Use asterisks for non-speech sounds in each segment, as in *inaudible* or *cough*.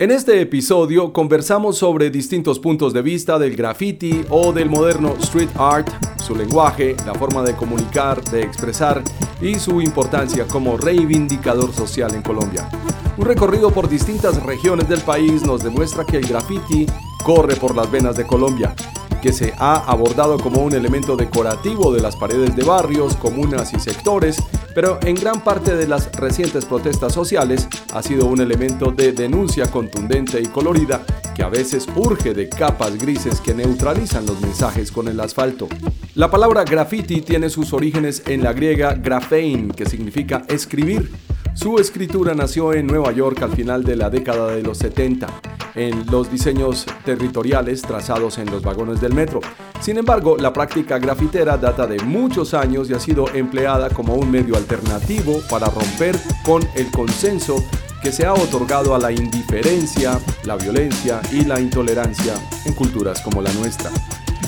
En este episodio conversamos sobre distintos puntos de vista del graffiti o del moderno street art, su lenguaje, la forma de comunicar, de expresar y su importancia como reivindicador social en Colombia. Un recorrido por distintas regiones del país nos demuestra que el graffiti corre por las venas de Colombia, que se ha abordado como un elemento decorativo de las paredes de barrios, comunas y sectores, pero en gran parte de las recientes protestas sociales ha sido un elemento de denuncia contundente y colorida que a veces urge de capas grises que neutralizan los mensajes con el asfalto. La palabra graffiti tiene sus orígenes en la griega graphein, que significa escribir, su escritura nació en Nueva York al final de la década de los 70, en los diseños territoriales trazados en los vagones del metro. Sin embargo, la práctica grafitera data de muchos años y ha sido empleada como un medio alternativo para romper con el consenso que se ha otorgado a la indiferencia, la violencia y la intolerancia en culturas como la nuestra.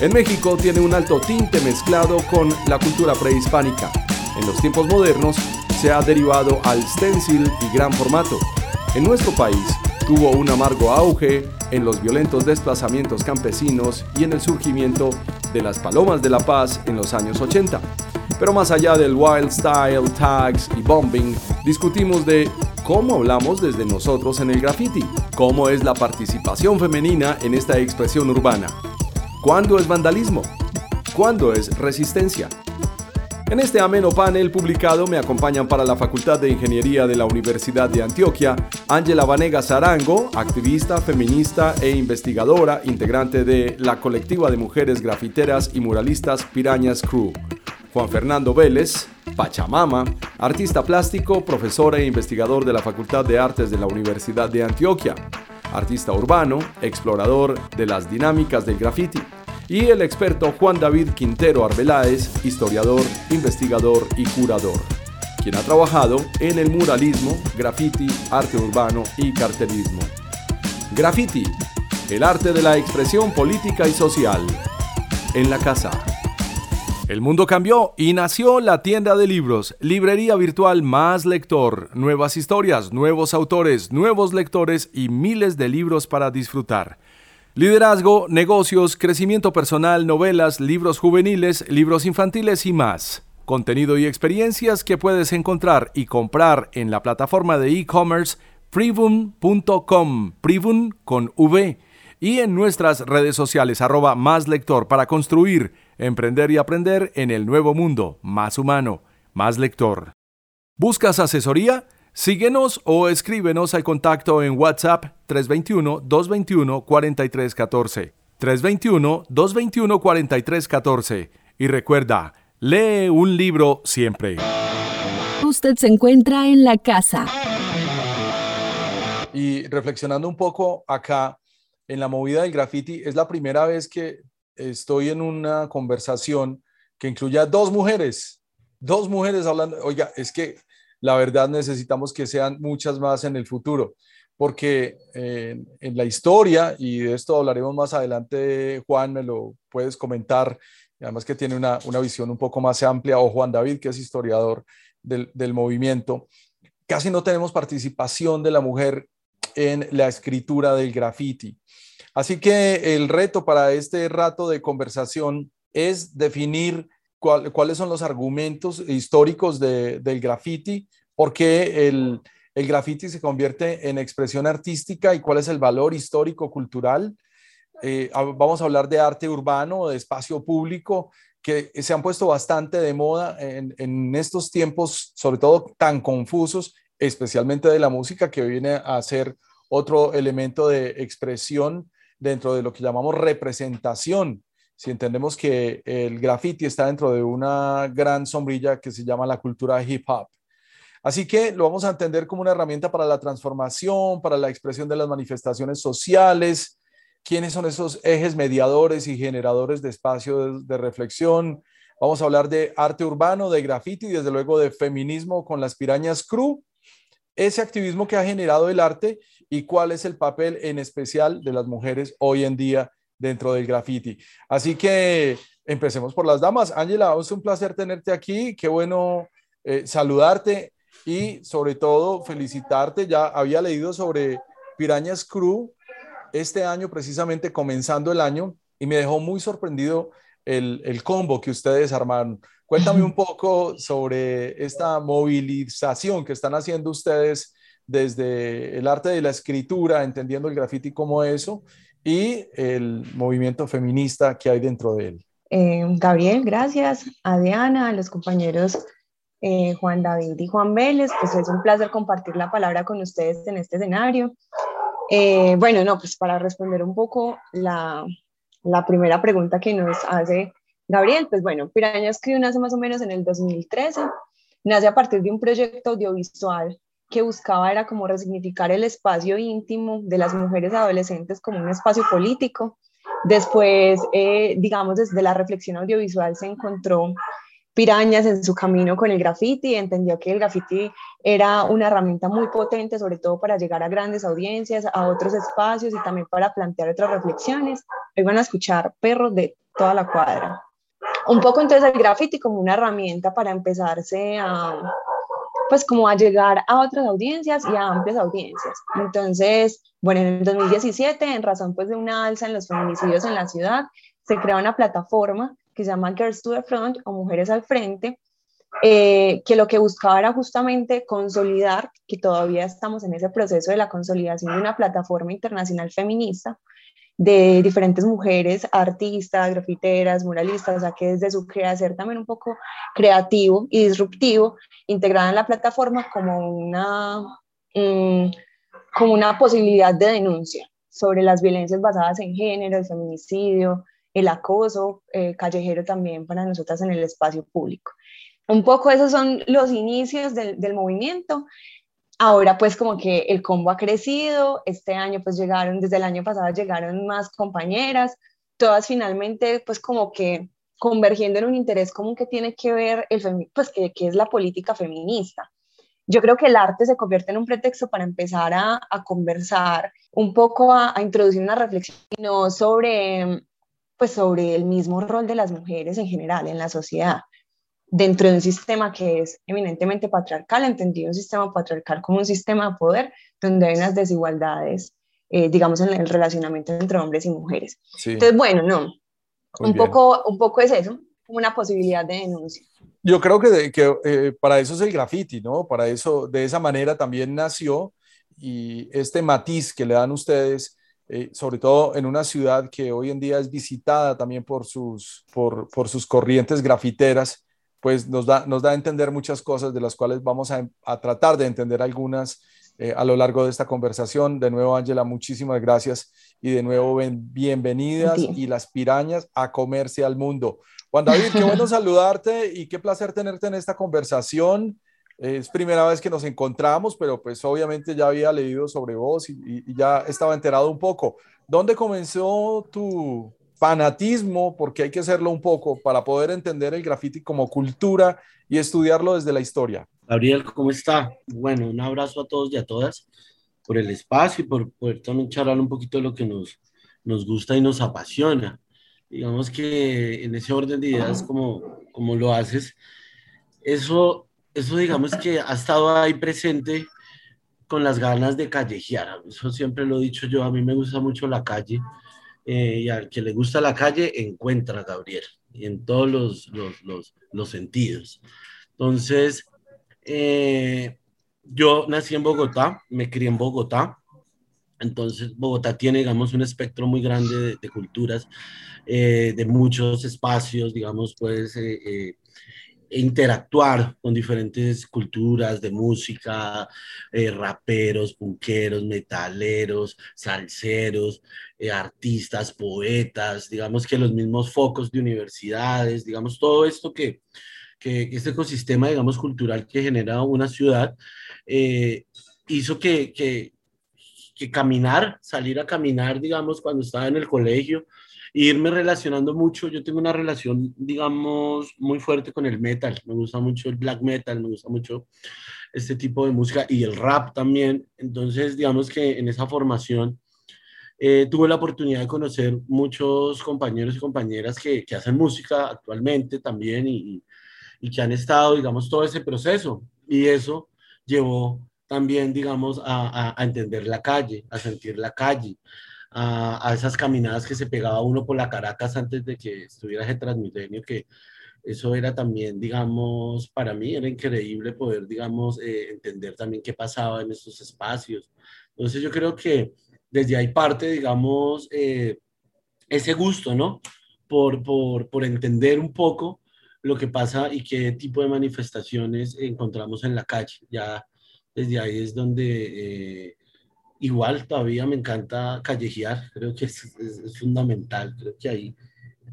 En México tiene un alto tinte mezclado con la cultura prehispánica. En los tiempos modernos se ha derivado al stencil y gran formato. En nuestro país tuvo un amargo auge en los violentos desplazamientos campesinos y en el surgimiento de las palomas de la paz en los años 80. Pero más allá del wild style, tags y bombing, discutimos de cómo hablamos desde nosotros en el graffiti, cómo es la participación femenina en esta expresión urbana, cuándo es vandalismo, cuándo es resistencia. En este ameno panel publicado me acompañan para la Facultad de Ingeniería de la Universidad de Antioquia Ángela Vanega Zarango, activista, feminista e investigadora, integrante de la colectiva de mujeres grafiteras y muralistas Pirañas Crew. Juan Fernando Vélez, Pachamama, artista plástico, profesor e investigador de la Facultad de Artes de la Universidad de Antioquia. Artista urbano, explorador de las dinámicas del graffiti y el experto Juan David Quintero Arbeláez, historiador, investigador y curador, quien ha trabajado en el muralismo, graffiti, arte urbano y cartelismo. Graffiti, el arte de la expresión política y social. En la casa. El mundo cambió y nació la tienda de libros, librería virtual más lector, nuevas historias, nuevos autores, nuevos lectores y miles de libros para disfrutar. Liderazgo, negocios, crecimiento personal, novelas, libros juveniles, libros infantiles y más. Contenido y experiencias que puedes encontrar y comprar en la plataforma de e-commerce privum.com, privum con V, y en nuestras redes sociales arroba más lector para construir, emprender y aprender en el nuevo mundo, más humano, más lector. ¿Buscas asesoría? Síguenos o escríbenos al contacto en WhatsApp 321-221-4314. 321-221-4314. Y recuerda, lee un libro siempre. Usted se encuentra en la casa. Y reflexionando un poco acá en la movida del graffiti, es la primera vez que estoy en una conversación que incluya dos mujeres. Dos mujeres hablando. Oiga, es que la verdad necesitamos que sean muchas más en el futuro, porque eh, en la historia, y de esto hablaremos más adelante, Juan, me lo puedes comentar, además que tiene una, visión un poco más amplia, o Juan David, que es historiador del, del movimiento, casi no tenemos participación de la mujer en la escritura del graffiti. Así que el reto para este rato de conversación es definir cuáles son los argumentos históricos del graffiti, por qué el, el graffiti se convierte en expresión artística y cuál es el valor histórico cultural, eh, vamos a hablar de arte urbano, de espacio público, que se han puesto bastante de moda en, en estos tiempos, sobre todo tan confusos, especialmente de la música, que viene a ser otro elemento de expresión dentro de lo que llamamos representación. Si entendemos que el graffiti está dentro de una gran sombrilla que se llama la cultura hip hop. Así que lo vamos a entender como una herramienta para la transformación, para la expresión de las manifestaciones sociales, quiénes son esos ejes mediadores y generadores de espacio de, reflexión. Vamos a hablar de arte urbano, de graffiti desde luego de feminismo con las pirañas crew, ese activismo que ha generado el arte y cuál es el papel en especial de las mujeres hoy en día dentro del graffiti. Así que empecemos por las damas. Ángela, es un placer tenerte aquí. Qué bueno eh, saludarte y sobre todo felicitarte. Ya había leído sobre Pirañas Crew este año, precisamente comenzando el año, y me dejó muy sorprendido el, el combo que ustedes armaron. Cuéntame un *laughs* poco sobre esta movilización que están haciendo ustedes desde el arte de la escritura, entendiendo el graffiti como eso, y el movimiento feminista que hay dentro de él. Eh, Gabriel, gracias. A Diana, a los compañeros eh, Juan David y Juan Vélez, pues es un placer compartir la palabra con ustedes en este escenario. Eh, bueno, no, pues para responder un poco la, la, primera pregunta que nos hace Gabriel, pues bueno, Piraña escribió nace más o menos en el 2013, nace a partir de un proyecto audiovisual que buscaba era como resignificar el espacio íntimo de las mujeres adolescentes como un espacio político. Después, eh, digamos, desde la reflexión audiovisual se encontró pirañas en su camino con el graffiti, entendió que el graffiti era una herramienta muy potente, sobre todo para llegar a grandes audiencias, a otros espacios y también para plantear otras reflexiones. Hoy van a escuchar perros de toda la cuadra. Un poco entonces el graffiti como una herramienta para empezarse a, pues como a llegar a otras audiencias y a amplias audiencias. Entonces, bueno, en el 2017, en razón pues de una alza en los feminicidios en la ciudad, se crea una plataforma que se llama Girls to the Front o Mujeres al Frente, eh, que lo que buscaba era justamente consolidar, que todavía estamos en ese proceso de la consolidación de una plataforma internacional feminista, de diferentes mujeres, artistas, grafiteras, muralistas, o sea que desde su quehacer también un poco creativo y disruptivo, integrada en la plataforma como una, mm, como una posibilidad de denuncia sobre las violencias basadas en género, el feminicidio, el acoso eh, callejero también para nosotras en el espacio público. Un poco esos son los inicios del, del movimiento Ahora pues como que el combo ha crecido, este año pues llegaron, desde el año pasado llegaron más compañeras, todas finalmente pues como que convergiendo en un interés común que tiene que ver, el pues que, que, es la política feminista. Yo creo que el arte se convierte en un pretexto para empezar a, a conversar, un poco a, a, introducir una reflexión no sobre, pues sobre el mismo rol de las mujeres en general en la sociedad dentro de un sistema que es eminentemente patriarcal, entendido un sistema patriarcal como un sistema de poder donde hay unas desigualdades, eh, digamos, en el relacionamiento entre hombres y mujeres. Entonces, bueno, no, un poco, un poco es eso, una posibilidad de denuncia. Yo creo que, que eh, para eso es el graffiti, ¿no? Para eso, de esa manera también nació y este matiz que le dan ustedes, eh, sobre todo en una ciudad que hoy en día es visitada también por sus, por, por sus corrientes grafiteras, pues nos da, nos da a entender muchas cosas de las cuales vamos a, tratar de entender algunas eh, a lo largo de esta conversación. De nuevo, Ángela, muchísimas gracias y de nuevo bienvenidas y las pirañas a comerse al mundo. Juan David, qué bueno *laughs* saludarte y qué placer tenerte en esta conversación. Es primera vez que nos encontramos, pero pues obviamente ya había leído sobre vos y, y ya estaba enterado un poco. ¿Dónde comenzó tu, fanatismo, porque hay que hacerlo un poco para poder entender el graffiti como cultura y estudiarlo desde la historia. Gabriel, ¿cómo está? Bueno, un abrazo a todos y a todas por el espacio y por poder también charlar un poquito de lo que nos, nos gusta y nos apasiona. Digamos que en ese orden de ideas, como, como lo haces, eso, eso digamos que ha estado ahí presente con las ganas de callejear. Eso siempre lo he dicho yo, a mí me gusta mucho la calle eh, y al que le gusta la calle encuentra a Gabriel, en todos los, los, los, los sentidos. Entonces, eh, yo nací en Bogotá, me crié en Bogotá, Entonces, Bogotá tiene, digamos, un espectro muy grande de, culturas, eh, de muchos espacios, digamos, pues, eh, eh, interactuar con diferentes culturas de música, raperos, punqueros, metaleros, salseros, artistas, poetas, digamos que los mismos focos de universidades, digamos, todo esto que, que este ecosistema, digamos, cultural que genera una ciudad, hizo que, que que caminar, salir a caminar, digamos, cuando estaba en el colegio, irme relacionando mucho. Yo tengo una relación, digamos, muy fuerte con el metal. Me gusta mucho el black metal, me gusta mucho este tipo de música y el rap también. Entonces, digamos que en esa formación eh, tuve la oportunidad de conocer muchos compañeros y compañeras que, que hacen música actualmente también y, y que han estado, digamos, todo ese proceso. Y eso llevó también, digamos, a, a, entender la calle, a sentir la calle, a, a, esas caminadas que se pegaba uno por la Caracas antes de que estuviera ese Transmilenio, que eso era también, digamos, para mí era increíble poder, digamos, eh, entender también qué pasaba en esos espacios. Entonces yo creo que desde ahí parte, digamos, eh, ese gusto, ¿no? Por, por, por entender un poco lo que pasa y qué tipo de manifestaciones encontramos en la calle. Ya desde ahí es donde eh, igual todavía me encanta callejear, creo que es, es, fundamental, creo que ahí.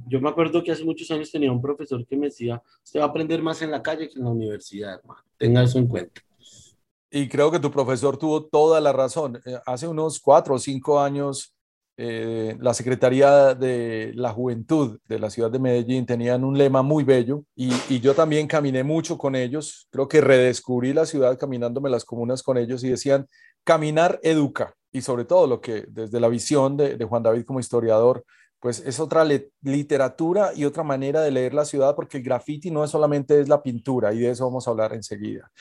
Yo me acuerdo que hace muchos años tenía un profesor que me decía, usted va a aprender más en la calle que en la universidad, tenga eso en cuenta. Y creo que tu profesor tuvo toda la razón. Eh, hace unos cuatro o cinco años eh, la Secretaría de la Juventud de la ciudad de Medellín tenían un lema muy bello y, yo también caminé mucho con ellos. Creo que redescubrí la ciudad caminándome las comunas con ellos y decían, caminar educa. Y sobre todo lo que desde la visión de, de Juan David como historiador, pues es otra literatura y otra manera de leer la ciudad porque el graffiti no es solamente es la pintura y de eso vamos a hablar enseguida.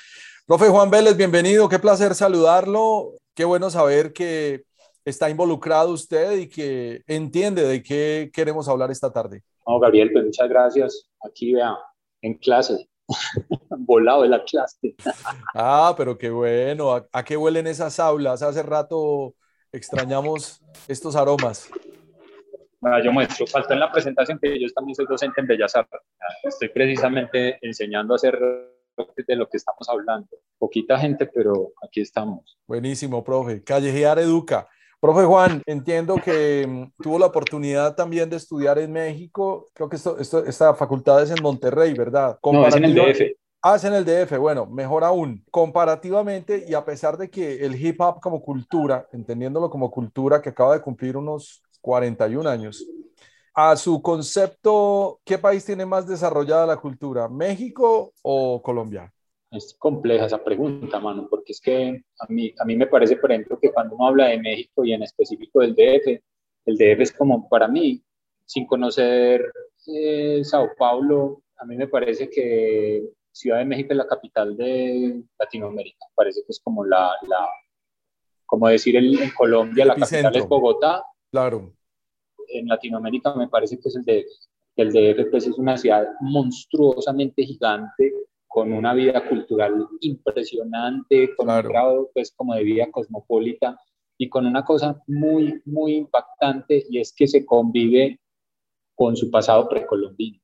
Profe Juan Vélez, bienvenido, qué placer saludarlo, qué bueno saber que está involucrado usted y que entiende de qué queremos hablar esta tarde. No, Gabriel, pues muchas gracias. Aquí vea, en clase, *laughs* volado de la clase. ah, pero qué bueno. ¿A, qué huelen esas aulas? Hace rato extrañamos estos aromas. Bueno, yo muestro, faltó en la presentación que yo también soy docente en Bellas Artes. Estoy precisamente enseñando a hacer de lo que estamos hablando. Poquita gente, pero aquí estamos. Buenísimo, profe. Callejear Educa. Profe Juan, entiendo que mm, tuvo la oportunidad también de estudiar en México. Creo que esto, esta facultad es en Monterrey, ¿verdad? No, es en el DF. Ah, es en el DF. Bueno, mejor aún. Comparativamente, y a pesar de que el hip hop como cultura, entendiéndolo como cultura que acaba de cumplir unos 41 años, a su concepto, ¿qué país tiene más desarrollada la cultura? ¿México o Colombia? es compleja esa pregunta, mano, porque es que a mí, a mí me parece, por ejemplo, que cuando uno habla de México y en específico del DF, el DF es como para mí, sin conocer eh, Sao Paulo, a mí me parece que Ciudad de México es la capital de Latinoamérica, parece que es como la, la como decir en Colombia, la capital es Bogotá. Claro. En Latinoamérica me parece que es el DF. El DF pues, es una ciudad monstruosamente gigante, con una vida cultural impresionante, con un grado pues como de vida cosmopolita y con una cosa muy, muy impactante y es que se convive con su pasado precolombino.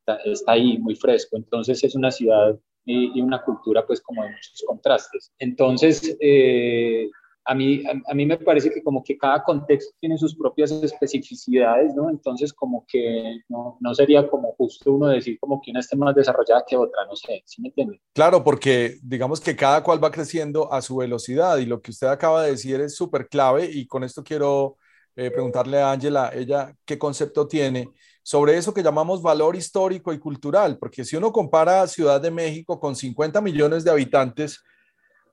Está, está ahí muy fresco, entonces es una ciudad y, y, una cultura pues como de muchos contrastes. Entonces, eh, a mí, a, mí me parece que como que cada contexto tiene sus propias especificidades, ¿no? Entonces como que no, no, sería como justo uno decir como que una esté más desarrollada que otra, no sé, ¿sí me entiende? Claro, porque digamos que cada cual va creciendo a su velocidad y lo que usted acaba de decir es súper clave y con esto quiero eh, preguntarle a Ángela, ella qué concepto tiene sobre eso que llamamos valor histórico y cultural, porque si uno compara Ciudad de México con 50 millones de habitantes,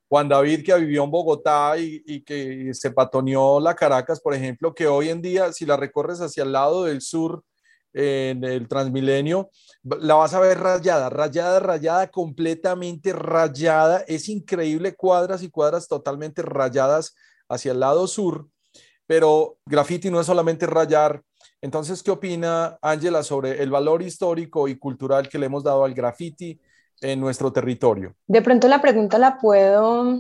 Juan David que vivió en Bogotá y, que se patoneó la Caracas, por ejemplo, que hoy en día, si la recorres hacia el lado del sur, en el Transmilenio, la vas a ver rayada, rayada, rayada, completamente rayada. Es increíble, cuadras y cuadras totalmente rayadas hacia el lado sur, pero graffiti no es solamente rayar. Entonces, ¿qué opina Ángela sobre el valor histórico y cultural que le hemos dado al graffiti? En nuestro territorio? De pronto la pregunta la puedo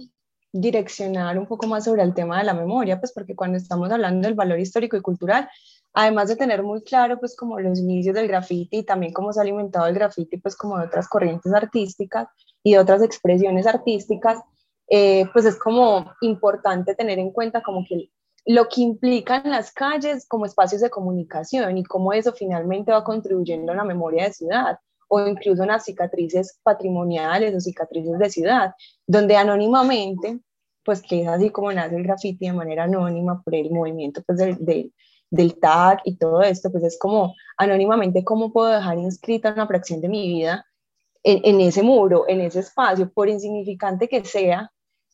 direccionar un poco más sobre el tema de la memoria, pues porque cuando estamos hablando del valor histórico y cultural, además de tener muy claro pues como los inicios del graffiti y también cómo se ha alimentado el graffiti pues como de otras corrientes artísticas y de otras expresiones artísticas, eh, pues es como importante tener en cuenta como que lo que implican las calles como espacios de comunicación y cómo eso finalmente va contribuyendo a la memoria de ciudad o incluso en las cicatrices patrimoniales o cicatrices de ciudad, donde anónimamente, pues que es así como nace el graffiti de manera anónima por el movimiento pues, del, del tag y todo esto, pues es como anónimamente cómo puedo dejar inscrita una fracción de mi vida en, en, ese muro, en ese espacio, por insignificante que sea,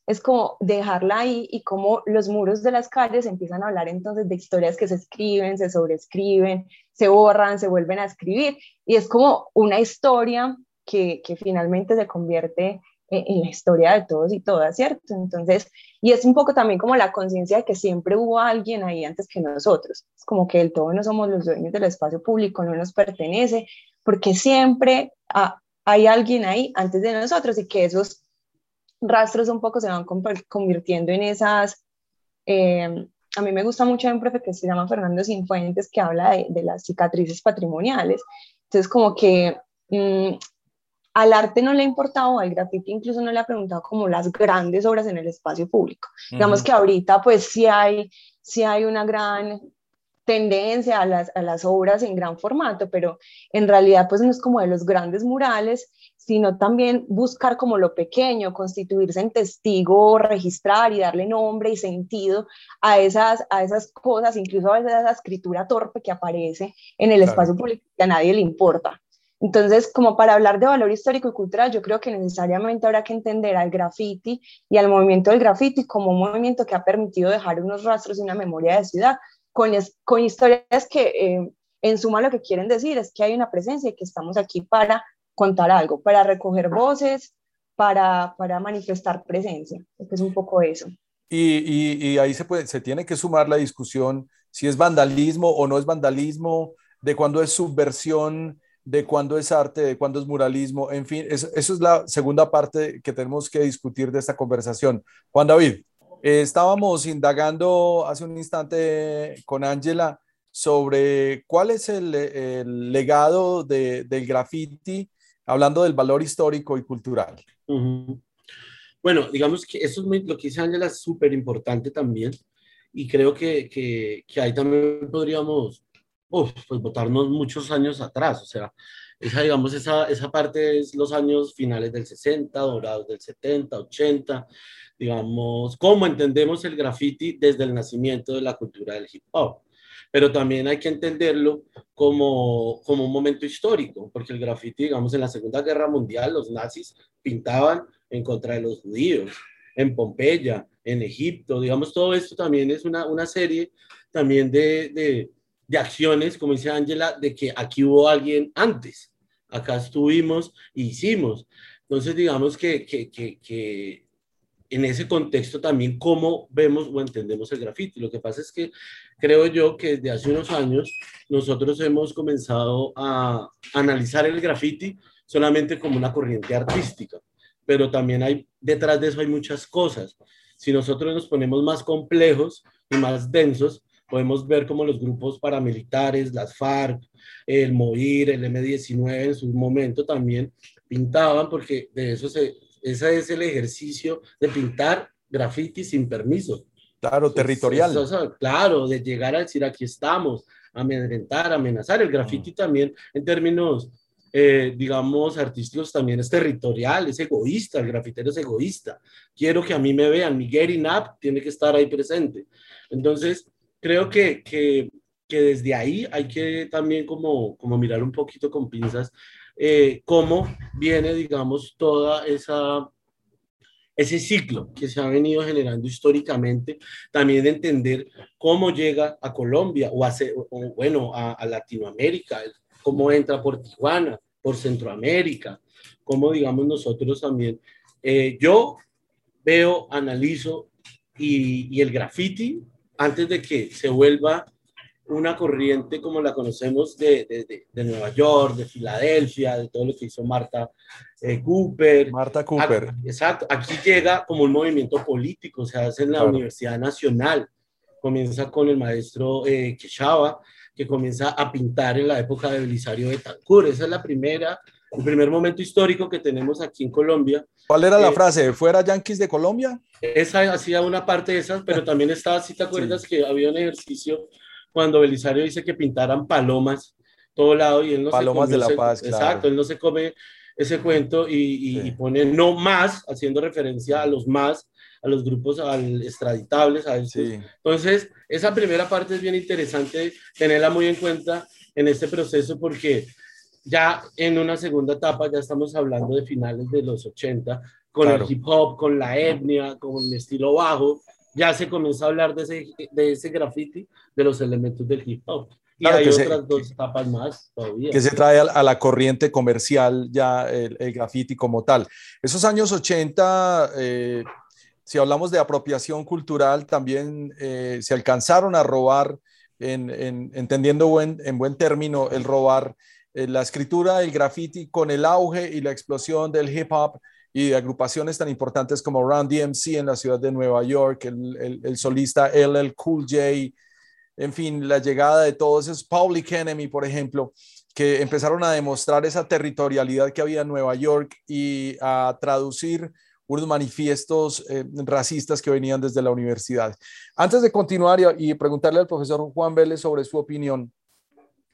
es como dejarla ahí y como los muros de las calles empiezan a hablar entonces de historias que se escriben, se sobreescriben, se borran, se vuelven a escribir y es como una historia que, que finalmente se convierte en, la historia de todos y todas, ¿cierto? Entonces, y es un poco también como la conciencia de que siempre hubo alguien ahí antes que nosotros, es como que el todo no somos los dueños del espacio público, no nos pertenece, porque siempre hay alguien ahí antes de nosotros y que esos rastros un poco se van convirtiendo en esas... Eh, a mí me gusta mucho un profe que se llama Fernando Sinfuentes que habla de, de las cicatrices patrimoniales. Entonces, como que mm, al arte no le ha importado, al grafiti incluso no le ha preguntado como las grandes obras en el espacio público. Digamos que ahorita pues sí hay, sí hay una gran tendencia a las, a las obras en gran formato, pero en realidad pues no es como de los grandes murales, sino también buscar como lo pequeño, constituirse en testigo, registrar y darle nombre y sentido a esas, a esas cosas, incluso a veces a esa escritura torpe que aparece en el espacio público que a nadie le importa. Entonces, como para hablar de valor histórico y cultural, yo creo que necesariamente habrá que entender al graffiti y al movimiento del graffiti como un movimiento que ha permitido dejar unos rastros y una memoria de ciudad con, con historias que eh, en suma lo que quieren decir es que hay una presencia y que estamos aquí para contar algo, para recoger voces, para, para manifestar presencia, es un poco eso. Y, y, y ahí se, puede, se tiene que sumar la discusión si es vandalismo o no es vandalismo, de cuándo es subversión de cuándo es arte, de cuándo es muralismo, en fin, eso, es la segunda parte que tenemos que discutir de esta conversación. Juan David, eh, estábamos indagando hace un instante con Ángela sobre cuál es el, legado del graffiti, hablando del valor histórico y cultural. Bueno, digamos que eso es lo que dice Ángela es súper importante también y creo que, que, que ahí también podríamos uf, pues botarnos muchos años atrás, o sea, esa, digamos, esa, esa parte es los años finales del 60, dorados del 70, 80, digamos, cómo entendemos el graffiti desde el nacimiento de la cultura del hip hop. Pero también hay que entenderlo como, como un momento histórico, porque el graffiti, digamos, en la Segunda Guerra Mundial, los nazis pintaban en contra de los judíos, en Pompeya, en Egipto, digamos, todo esto también es una, una serie también de, de de acciones, como dice Ángela, de que aquí hubo alguien antes, acá estuvimos e hicimos. Entonces, digamos que, que, que, que, en ese contexto también cómo vemos o entendemos el grafiti. Lo que pasa es que creo yo que desde hace unos años nosotros hemos comenzado a analizar el grafiti solamente como una corriente artística, pero también hay detrás de eso hay muchas cosas. Si nosotros nos ponemos más complejos y más densos, podemos ver como los grupos paramilitares, las FARC, el MOIR, el M19 en su momento también pintaban, porque de eso se, ese es el ejercicio de pintar graffiti sin permiso. Claro, territorial. claro, de llegar a decir aquí estamos, amedrentar, amenazar. El graffiti mm. también en términos, eh, digamos, artísticos también es territorial, es egoísta, el grafitero es egoísta. Quiero que a mí me vean, mi Gary Knapp tiene que estar ahí presente. Entonces, creo que, que, que, desde ahí hay que también como, como mirar un poquito con pinzas eh, cómo viene, digamos, toda esa ese ciclo que se ha venido generando históricamente, también entender cómo llega a Colombia o, hace, o bueno, a, a, Latinoamérica, cómo entra por Tijuana, por Centroamérica, cómo digamos nosotros también. Eh, yo veo, analizo y, y el graffiti antes de que se vuelva una corriente como la conocemos de, de, de, Nueva York, de Filadelfia, de todo lo que hizo Marta eh, Cooper. Marta Cooper. exacto, aquí llega como un movimiento político, se hace en la Universidad Nacional, comienza con el maestro eh, Quechaba, que comienza a pintar en la época de Belisario de Tancur, esa es la primera, el primer momento histórico que tenemos aquí en Colombia. ¿Cuál era la eh, frase? ¿Fuera Yankees de Colombia? Esa hacía una parte de esas, pero también estaba, si te acuerdas, que había un ejercicio cuando Belisario dice que pintaran palomas todo lado y él no palomas se come, de la paz, Exacto, él no se come ese cuento y, pone no más, haciendo referencia a los más, a los grupos al extraditables, a Entonces, esa primera parte es bien interesante tenerla muy en cuenta en este proceso porque ya en una segunda etapa ya estamos hablando de finales de los 80, con el hip hop, con la etnia, con el estilo bajo, ya se comenzó a hablar de ese, de ese graffiti, de los elementos del hip hop. Y hay otras dos etapas más todavía. Que se trae a, la corriente comercial ya el, el, graffiti como tal. Esos años 80, eh, si hablamos de apropiación cultural, también eh, se alcanzaron a robar, en, en, entendiendo buen, en buen término el robar, la escritura del graffiti con el auge y la explosión del hip hop y de agrupaciones tan importantes como Run DMC en la ciudad de Nueva York, el, el, solista LL Cool J, en fin, la llegada de todos esos Public Enemy, por ejemplo, que empezaron a demostrar esa territorialidad que había en Nueva York y a traducir unos manifiestos eh, racistas que venían desde la universidad. Antes de continuar y, y, preguntarle al profesor Juan Vélez sobre su opinión,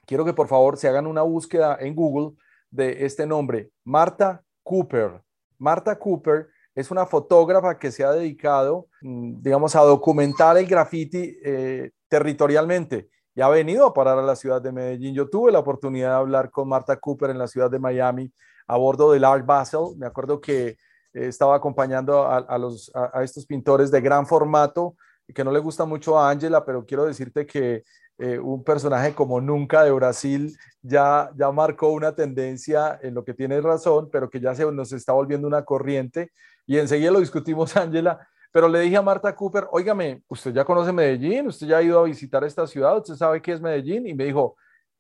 quiero que por favor se hagan una búsqueda en Google de este nombre, Marta Cooper. Marta Cooper es una fotógrafa que se ha dedicado, mm, digamos, a documentar el graffiti eh, territorialmente y ha venido a parar a la ciudad de Medellín. Yo tuve la oportunidad de hablar con Marta Cooper en la ciudad de Miami a bordo del Art Basel. Me acuerdo que eh, estaba acompañando a, los, a, estos pintores de gran formato que no le gusta mucho a Angela, pero quiero decirte que eh, un personaje como nunca de Brasil ya, ya marcó una tendencia en lo que tiene razón, pero que ya se nos está volviendo una corriente. Y enseguida lo discutimos, *laughs* Ángela, pero le dije a Marta Cooper, óigame, usted ya conoce Medellín, usted ya ha ido a visitar esta ciudad, usted sabe qué es Medellín, y me dijo,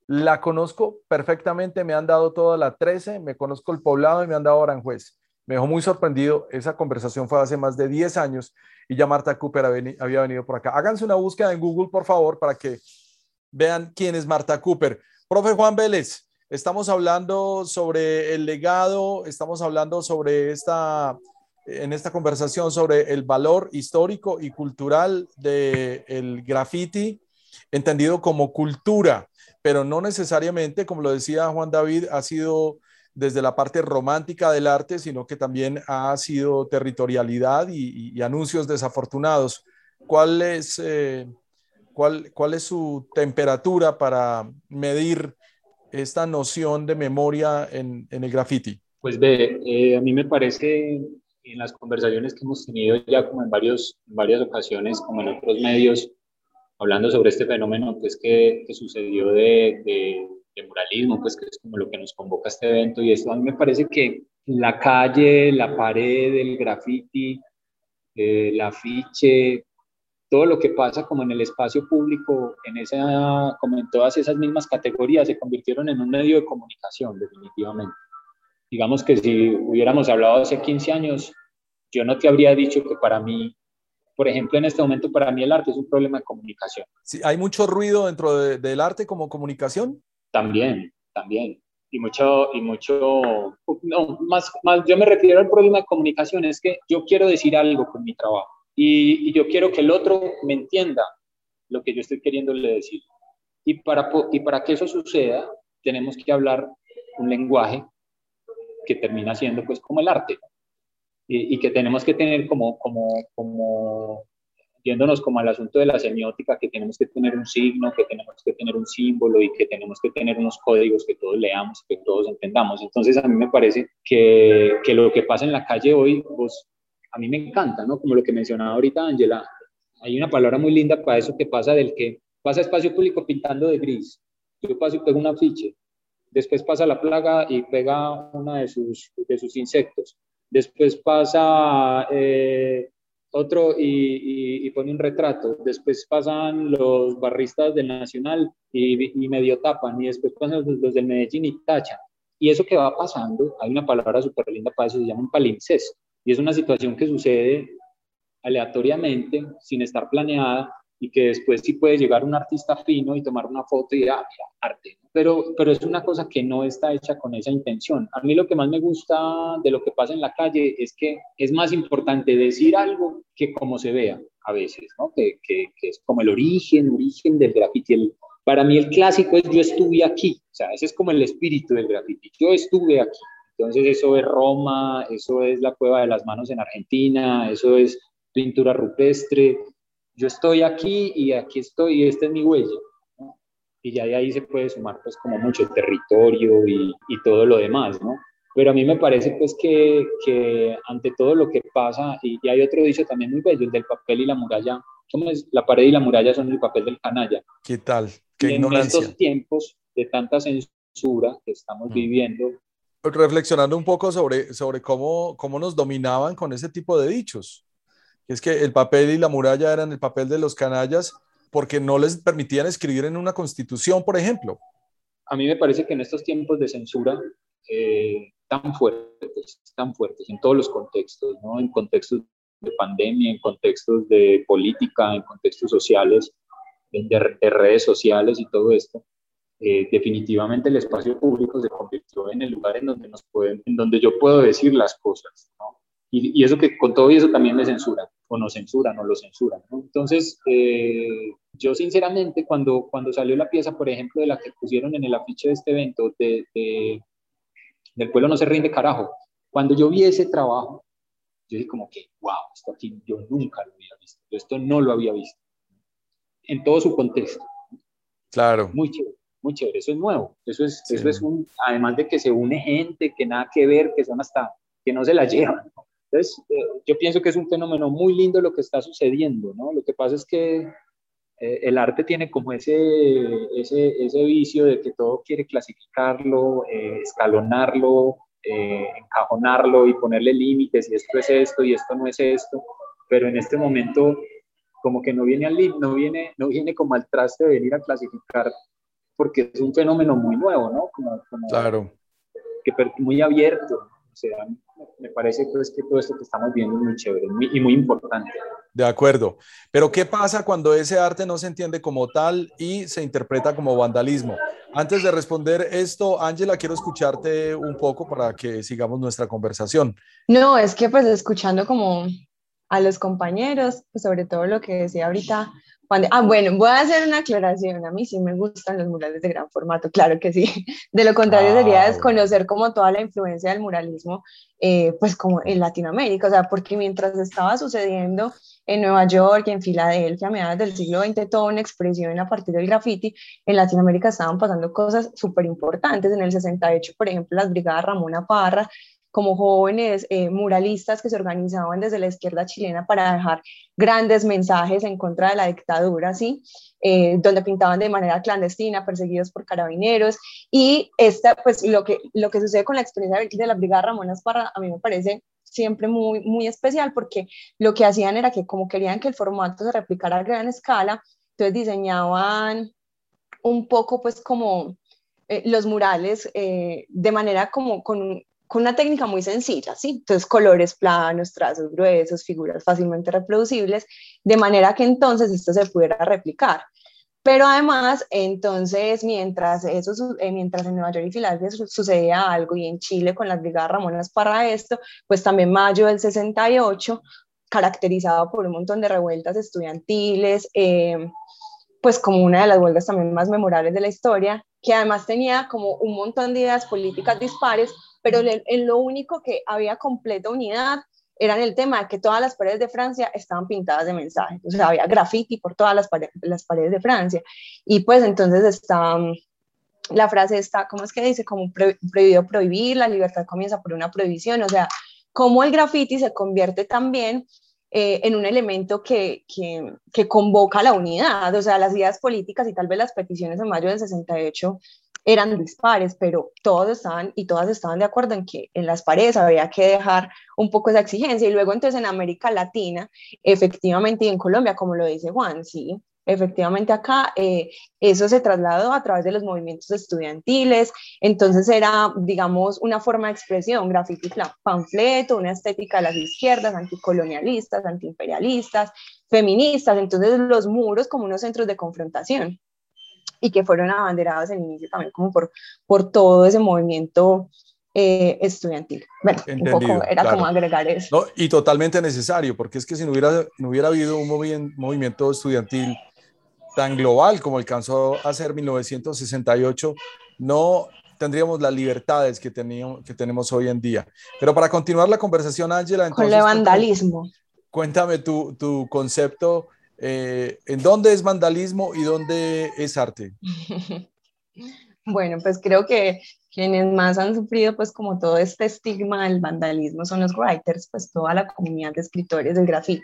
la conozco perfectamente, me han dado toda la 13, me conozco el poblado y me han dado Aranjuez. Me dejó muy sorprendido, esa conversación fue hace más de 10 años y ya Marta Cooper había venido por acá. Háganse una búsqueda en Google, por favor, para que vean quién es Marta Cooper. Profe Juan Vélez, estamos hablando sobre el legado, estamos hablando sobre esta, en esta conversación sobre el valor histórico y cultural del el graffiti, entendido como cultura, pero no necesariamente, como lo decía Juan David, ha sido desde la parte romántica del arte, sino que también ha sido territorialidad y, anuncios desafortunados. ¿Cuál es eh, ¿Cuál, ¿Cuál es su temperatura para medir esta noción de memoria en, en el graffiti? Pues ve, eh, a mí me parece en las conversaciones que hemos tenido ya como en, varios, varias ocasiones, como en otros medios, hablando sobre este fenómeno pues, que, que sucedió de, de, muralismo, pues que es como lo que nos convoca a este evento y esto, a mí me parece que la calle, la pared, el graffiti, eh, el afiche, todo lo que pasa como en el espacio público, en esa, como en todas esas mismas categorías, se convirtieron en un medio de comunicación, definitivamente. Digamos que si hubiéramos hablado hace 15 años, yo no te habría dicho que para mí, por ejemplo, en este momento, para mí el arte es un problema de comunicación. Sí, ¿Hay mucho ruido dentro del arte como comunicación? También, también. Y mucho, y mucho, no, más, más, yo me refiero al problema de comunicación, es que yo quiero decir algo con mi trabajo y, yo quiero que el otro me entienda lo que yo estoy queriéndole decir. Y para, y para que eso suceda, tenemos que hablar un lenguaje que termina siendo pues como el arte y, y, que tenemos que tener como, como, como, yéndonos como al asunto de la semiótica, que tenemos que tener un signo, que tenemos que tener un símbolo y que tenemos que tener unos códigos que todos leamos, que todos entendamos. Entonces a mí me parece que, que lo que pasa en la calle hoy, vos a mí me encanta, ¿no? Como lo que mencionaba ahorita Angela, hay una palabra muy linda para eso que pasa del que pasa espacio público pintando de gris, yo paso y pego un afiche, después pasa la plaga y pega una de sus, de sus insectos, después pasa eh, otro y, pone un retrato. Después pasan los barristas del Nacional y, medio tapan, y después pasan los, del Medellín y tachan. Y eso que va pasando, hay una palabra súper linda para eso, se llama un. Y es una situación que sucede aleatoriamente, sin estar planeada, y que después sí puede llegar un artista fino y tomar una foto y ah, arte. Pero, pero es una cosa que no está hecha con esa intención. A mí lo que más me gusta de lo que pasa en la calle es que es más importante decir algo que cómo se vea a veces, ¿no? que, que, es como el origen, origen del graffiti. para mí el clásico es yo estuve aquí, o sea, ese es como el espíritu del graffiti, yo estuve aquí. Entonces eso es Roma, eso es la cueva de las manos en Argentina, eso es pintura rupestre, yo estoy aquí y aquí estoy y esta es mi huella. Y ya de ahí se puede sumar pues como mucho territorio y, y todo lo demás, ¿no? Pero a mí me parece pues que, que ante todo lo que pasa, y, hay otro dicho también muy bello, el del papel y la muralla, ¿cómo es? La pared y la muralla son el papel del canalla. ¿Qué tal? ¿Qué en estos tiempos de tanta censura que estamos mm. viviendo. Reflexionando un poco sobre, sobre cómo, cómo nos dominaban con ese tipo de dichos es que el papel y la muralla eran el papel de los canallas porque no les permitían escribir en una constitución, por ejemplo. A mí me parece que en estos tiempos de censura eh, tan fuertes, tan fuertes, en todos los contextos, ¿no? en contextos de pandemia, en contextos de política, en contextos sociales, de, redes sociales y todo esto, eh, definitivamente el espacio público se convirtió en el lugar en donde, nos pueden, en donde yo puedo decir las cosas. ¿no? Y, eso que con todo eso también me censuran, o no censuran, o lo censuran. ¿no? Entonces, eh, yo sinceramente, cuando, cuando salió la pieza, por ejemplo, de la que pusieron en el afiche de este evento, de, del pueblo no se rinde carajo, cuando yo vi ese trabajo, yo dije como que, wow, esto aquí yo nunca lo había visto, yo esto no lo había visto, en todo su contexto. Claro. Muy chévere, muy chévere, eso es nuevo, eso es, eso es un, además de que se une gente, que nada que ver, que son hasta, que no se la *laughs* llevan, entonces, eh, yo pienso que es un fenómeno muy lindo lo que está sucediendo, ¿no? Lo que pasa es que eh, el arte tiene como ese, ese, ese, vicio de que todo quiere clasificarlo, eh, escalonarlo, encajonarlo y ponerle límites, y esto es esto y esto no es esto, pero en este momento como que no viene al no viene, no viene como al traste de venir a clasificar, porque es un fenómeno muy nuevo, ¿no? Como, claro. Que muy abierto, o sea, me parece pues, que todo esto que estamos viendo es muy chévere y muy importante. De acuerdo. Pero ¿qué pasa cuando ese arte no se entiende como tal y se interpreta como vandalismo? Antes de responder esto, Ángela, quiero escucharte un poco para que sigamos nuestra conversación. No, es que pues escuchando como a los compañeros, pues sobre todo lo que decía ahorita ah, bueno, voy a hacer una aclaración. A mí sí me gustan los murales de gran formato, claro que sí. *laughs* De lo contrario, sería desconocer como toda la influencia del muralismo, eh, pues como en Latinoamérica. O sea, porque mientras estaba sucediendo en Nueva York en Filadelfia a mediados del siglo XX toda una expresión a partir del graffiti, en Latinoamérica estaban pasando cosas súper importantes. En el 68, por ejemplo, las brigadas Ramona Parra como jóvenes eh, muralistas que se organizaban desde la izquierda chilena para dejar grandes mensajes en contra de la dictadura, ¿sí? Eh, donde pintaban de manera clandestina, perseguidos por carabineros. Y esta, pues, lo que, lo que sucede con la experiencia de la Brigada Ramón Esparra, a mí me parece siempre muy, muy especial porque lo que hacían era que como querían que el formato se replicara a gran escala, entonces diseñaban un poco pues como eh, los murales de manera como con con una técnica muy sencilla, ¿sí? Entonces, colores planos, trazos gruesos, figuras fácilmente reproducibles, de manera que entonces esto se pudiera replicar. Pero además, entonces, mientras, eso, eh, mientras en Nueva York y Filadelfia sucedía algo y en Chile con las brigadas Ramonas para esto, pues también mayo del 68, caracterizado por un montón de revueltas estudiantiles, eh, pues como una de las huelgas también más memorables de la historia, que además tenía como un montón de ideas políticas dispares, pero en lo único que había completa unidad era en el tema de que todas las paredes de Francia estaban pintadas de mensajes, o sea, había graffiti por todas las, paredes, las paredes de Francia. Y pues entonces está, mm, la frase está, ¿cómo es que dice? Como prohibido prohibir, la libertad comienza por una prohibición, o sea, cómo el graffiti se convierte también eh, en un elemento que, que, que, convoca la unidad, o sea, las ideas políticas y tal vez las peticiones en mayo del 68 eran dispares, pero todos estaban y todas estaban de acuerdo en que en las paredes había que dejar un poco esa exigencia. Y luego entonces en América Latina, efectivamente, y en Colombia, como lo dice Juan, sí, efectivamente acá eh, eso se trasladó a través de los movimientos estudiantiles, entonces era, digamos, una forma de expresión, graffiti panfleto, una estética de las izquierdas, anticolonialistas, antiimperialistas, feministas, entonces los muros como unos centros de confrontación y que fueron abanderados en inicio también como por, por todo ese movimiento eh, estudiantil. Bueno, un poco era como agregar eso. y totalmente necesario, porque es que si no hubiera, no hubiera habido un movimiento estudiantil tan global como alcanzó a ser 1968, no tendríamos las libertades que, teníamos, que tenemos hoy en día. Pero para continuar la conversación, Ángela, con el vandalismo. Cuéntame, tu, tu concepto eh, ¿En dónde es vandalismo y dónde es arte? *laughs* bueno, pues creo que quienes más han sufrido pues como todo este estigma del vandalismo son los writers, pues toda la comunidad de escritores del graffiti.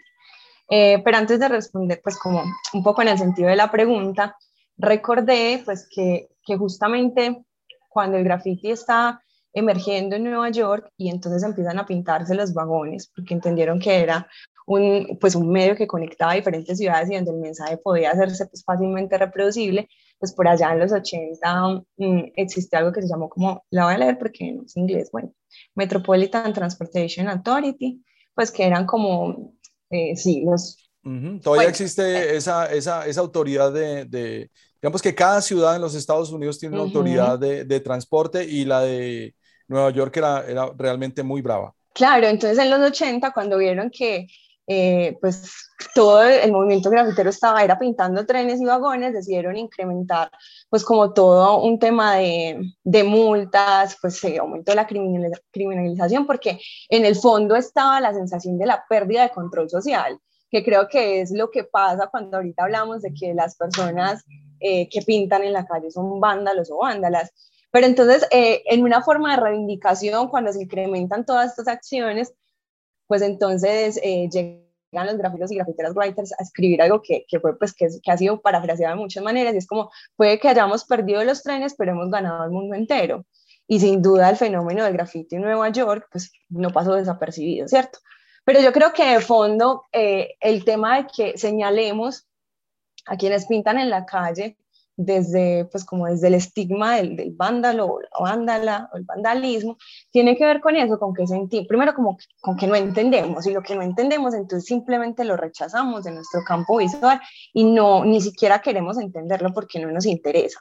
Eh, pero antes de responder pues como un poco en el sentido de la pregunta, recordé pues que, que justamente cuando el graffiti está emergiendo en Nueva York y entonces empiezan a pintarse los vagones porque entendieron que era un, pues un medio que conectaba diferentes ciudades y donde el mensaje podía hacerse pues, fácilmente reproducible, pues por allá en los 80 mm, existe algo que se llamó como, la voy a leer porque no es inglés, bueno, Metropolitan Transportation Authority, pues que eran como, eh, sí, los... Todavía existe eh, esa, esa, esa, autoridad de, de, digamos que cada ciudad en los Estados Unidos tiene una autoridad de, de, transporte y la de Nueva York era, era realmente muy brava. Claro, entonces en los 80 cuando vieron que eh, pues todo el movimiento grafitero estaba, era pintando trenes y vagones, decidieron incrementar pues como todo un tema de, de multas, pues se aumentó la criminalización porque en el fondo estaba la sensación de la pérdida de control social, que creo que es lo que pasa cuando ahorita hablamos de que las personas eh, que pintan en la calle son vándalos o vándalas. Pero entonces, eh, en una forma de reivindicación, cuando se incrementan todas estas acciones, pues entonces eh, llegan los gráficos y grafiteras writers a escribir algo que, que fue pues que, que, ha sido parafraseado de muchas maneras y es como puede que hayamos perdido los trenes pero hemos ganado el mundo entero y sin duda el fenómeno del grafiti en Nueva York pues no pasó desapercibido, ¿cierto? Pero yo creo que de fondo eh, el tema de que señalemos a quienes pintan en la calle desde, pues como desde el estigma del, del vándalo o la vándala o el vandalismo, tiene que ver con eso, con que sentir, primero como con que no entendemos y lo que no entendemos entonces simplemente lo rechazamos de nuestro campo visual y no, ni siquiera queremos entenderlo porque no nos interesa.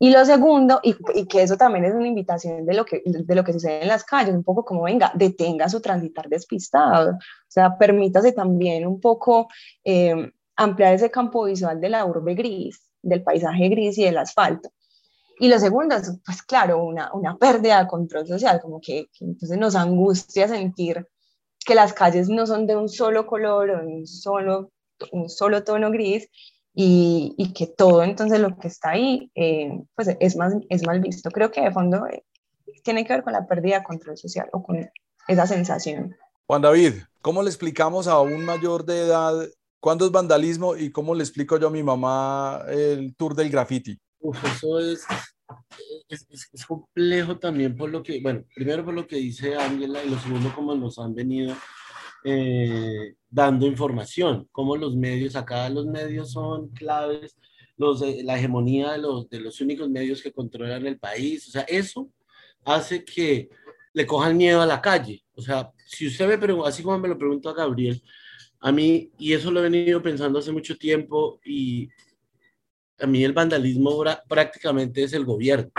Y lo segundo, y, y, que eso también es una invitación de lo, que, de lo que sucede en las calles, un poco como, venga, detenga su transitar despistado, o sea, permítase también un poco eh, ampliar ese campo visual de la urbe gris, del paisaje gris y del asfalto. Y lo segundo es, pues claro, una, una pérdida de control social, como que, entonces nos angustia sentir que las calles no son de un solo color o un solo, un solo tono gris y, y, que todo entonces lo que está ahí eh, pues es, más, es mal visto. Creo que de fondo eh, tiene que ver con la pérdida de control social o con esa sensación. Juan David, ¿cómo le explicamos a un mayor de edad ¿Cuándo es vandalismo y cómo le explico yo a mi mamá el tour del graffiti? Uf, eso es, es, complejo también por lo que, bueno, primero por lo que dice Ángela y lo segundo como nos han venido eh, dando información, cómo los medios, acá los medios son claves, los, la hegemonía de los, de los únicos medios que controlan el país, o sea, eso hace que le cojan miedo a la calle. O sea, si usted me pregunta, así como me lo pregunto a Gabriel, a mí, y eso lo he venido pensando hace mucho tiempo, y a mí el vandalismo prácticamente es el gobierno.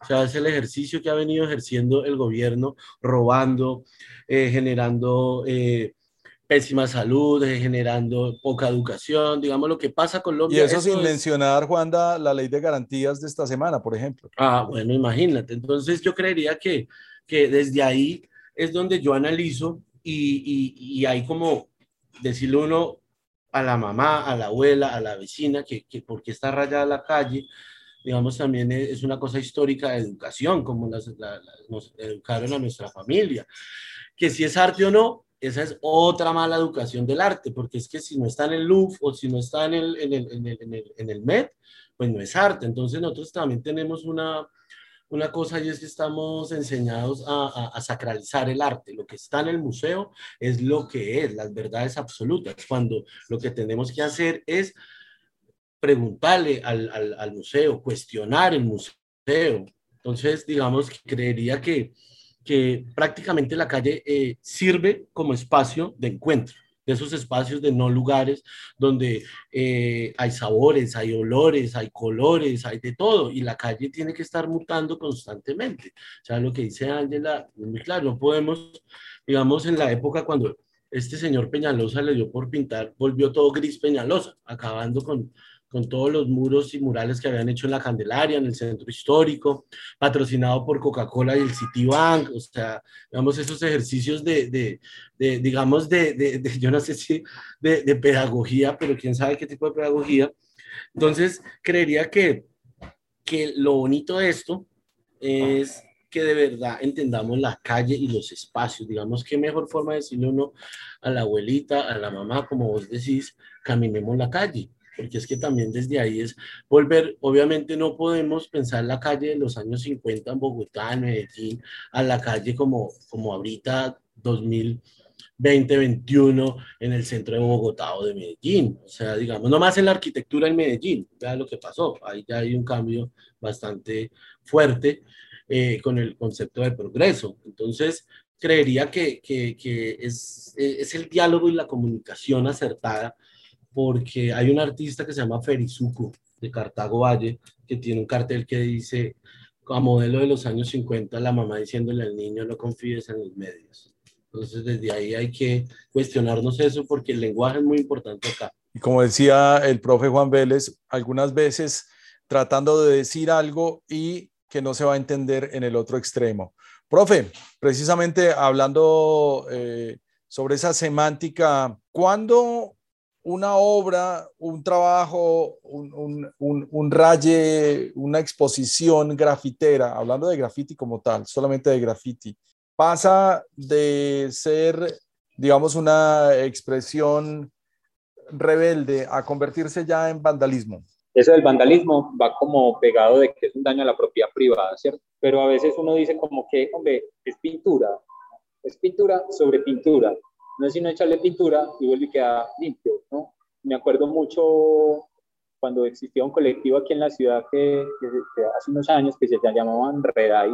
O sea, es el ejercicio que ha venido ejerciendo el gobierno, robando, eh, generando eh, pésima salud, eh, generando poca educación, digamos lo que pasa con Colombia. Y eso, sin mencionar, Juanda, la ley de garantías de esta semana, por ejemplo. Ah, bueno, imagínate. Entonces yo creería que, que desde ahí es donde yo analizo y, y, y hay como decirle uno a la mamá, a la abuela, a la vecina, que, que porque está rayada la calle, digamos, también es una cosa histórica de educación, como las, nos educaron a nuestra familia. Que si es arte o no, esa es otra mala educación del arte, porque es que si no está en el Louvre o si no está en el, en el, en el, en el, en el Met, pues no es arte. Entonces nosotros también tenemos una, una cosa y es que estamos enseñados a, sacralizar el arte. Lo que está en el museo es lo que es, las verdades absolutas, cuando lo que tenemos que hacer es preguntarle al museo, cuestionar el museo. Entonces, digamos que creería que, que prácticamente la calle eh, sirve como espacio de encuentro de esos espacios de no lugares donde eh, hay sabores, hay olores, hay colores, hay de todo, y la calle tiene que estar mutando constantemente. O sea, lo que dice Ángela, muy claro, no podemos, digamos, en la época cuando este señor Peñalosa le dio por pintar, volvió todo gris Peñalosa, acabando con, con todos los muros y murales que habían hecho en la Candelaria, en el centro histórico, patrocinado por Coca-Cola y el Citibank, o sea, digamos, esos ejercicios de, de, de digamos, de, de, yo no sé si de, pedagogía, pero quién sabe qué tipo de pedagogía. Entonces, creería que, que lo bonito de esto es que de verdad entendamos la calle y los espacios. Digamos, qué mejor forma de decirle uno a la abuelita, a la mamá, como vos decís, caminemos la calle porque es que también desde ahí es volver, obviamente no podemos pensar la calle de los años 50 en Bogotá, en Medellín, a la calle como, como ahorita 2020, 2021 en el centro de Bogotá o de Medellín. O sea, digamos, no más en la arquitectura en Medellín, vea lo que pasó, ahí ya hay un cambio bastante fuerte eh, con el concepto de progreso. Entonces, creería que, que, que es, es el diálogo y la comunicación acertada porque hay un artista que se llama Ferizuku de Cartago Valle que tiene un cartel que dice a modelo de los años 50 la mamá diciéndole al niño no confíes en los medios. Entonces desde ahí hay que cuestionarnos eso porque el lenguaje es muy importante acá. Y como decía el profe Juan Vélez, algunas veces tratando de decir algo y que no se va a entender en el otro extremo. Profe, precisamente hablando eh, sobre esa semántica, ¿cuándo una obra, un trabajo, un, un, raye, una exposición grafitera, hablando de graffiti como tal, solamente de graffiti, pasa de ser, digamos, una expresión rebelde a convertirse ya en vandalismo. Eso del vandalismo va como pegado de que es un daño a la propiedad privada, ¿cierto? Pero a veces uno dice como que, hombre, es pintura, es pintura sobre pintura no es sino echarle pintura y vuelve y queda limpio, ¿no? Me acuerdo mucho cuando existía un colectivo aquí en la ciudad que, hace unos años que se llamaban Redai,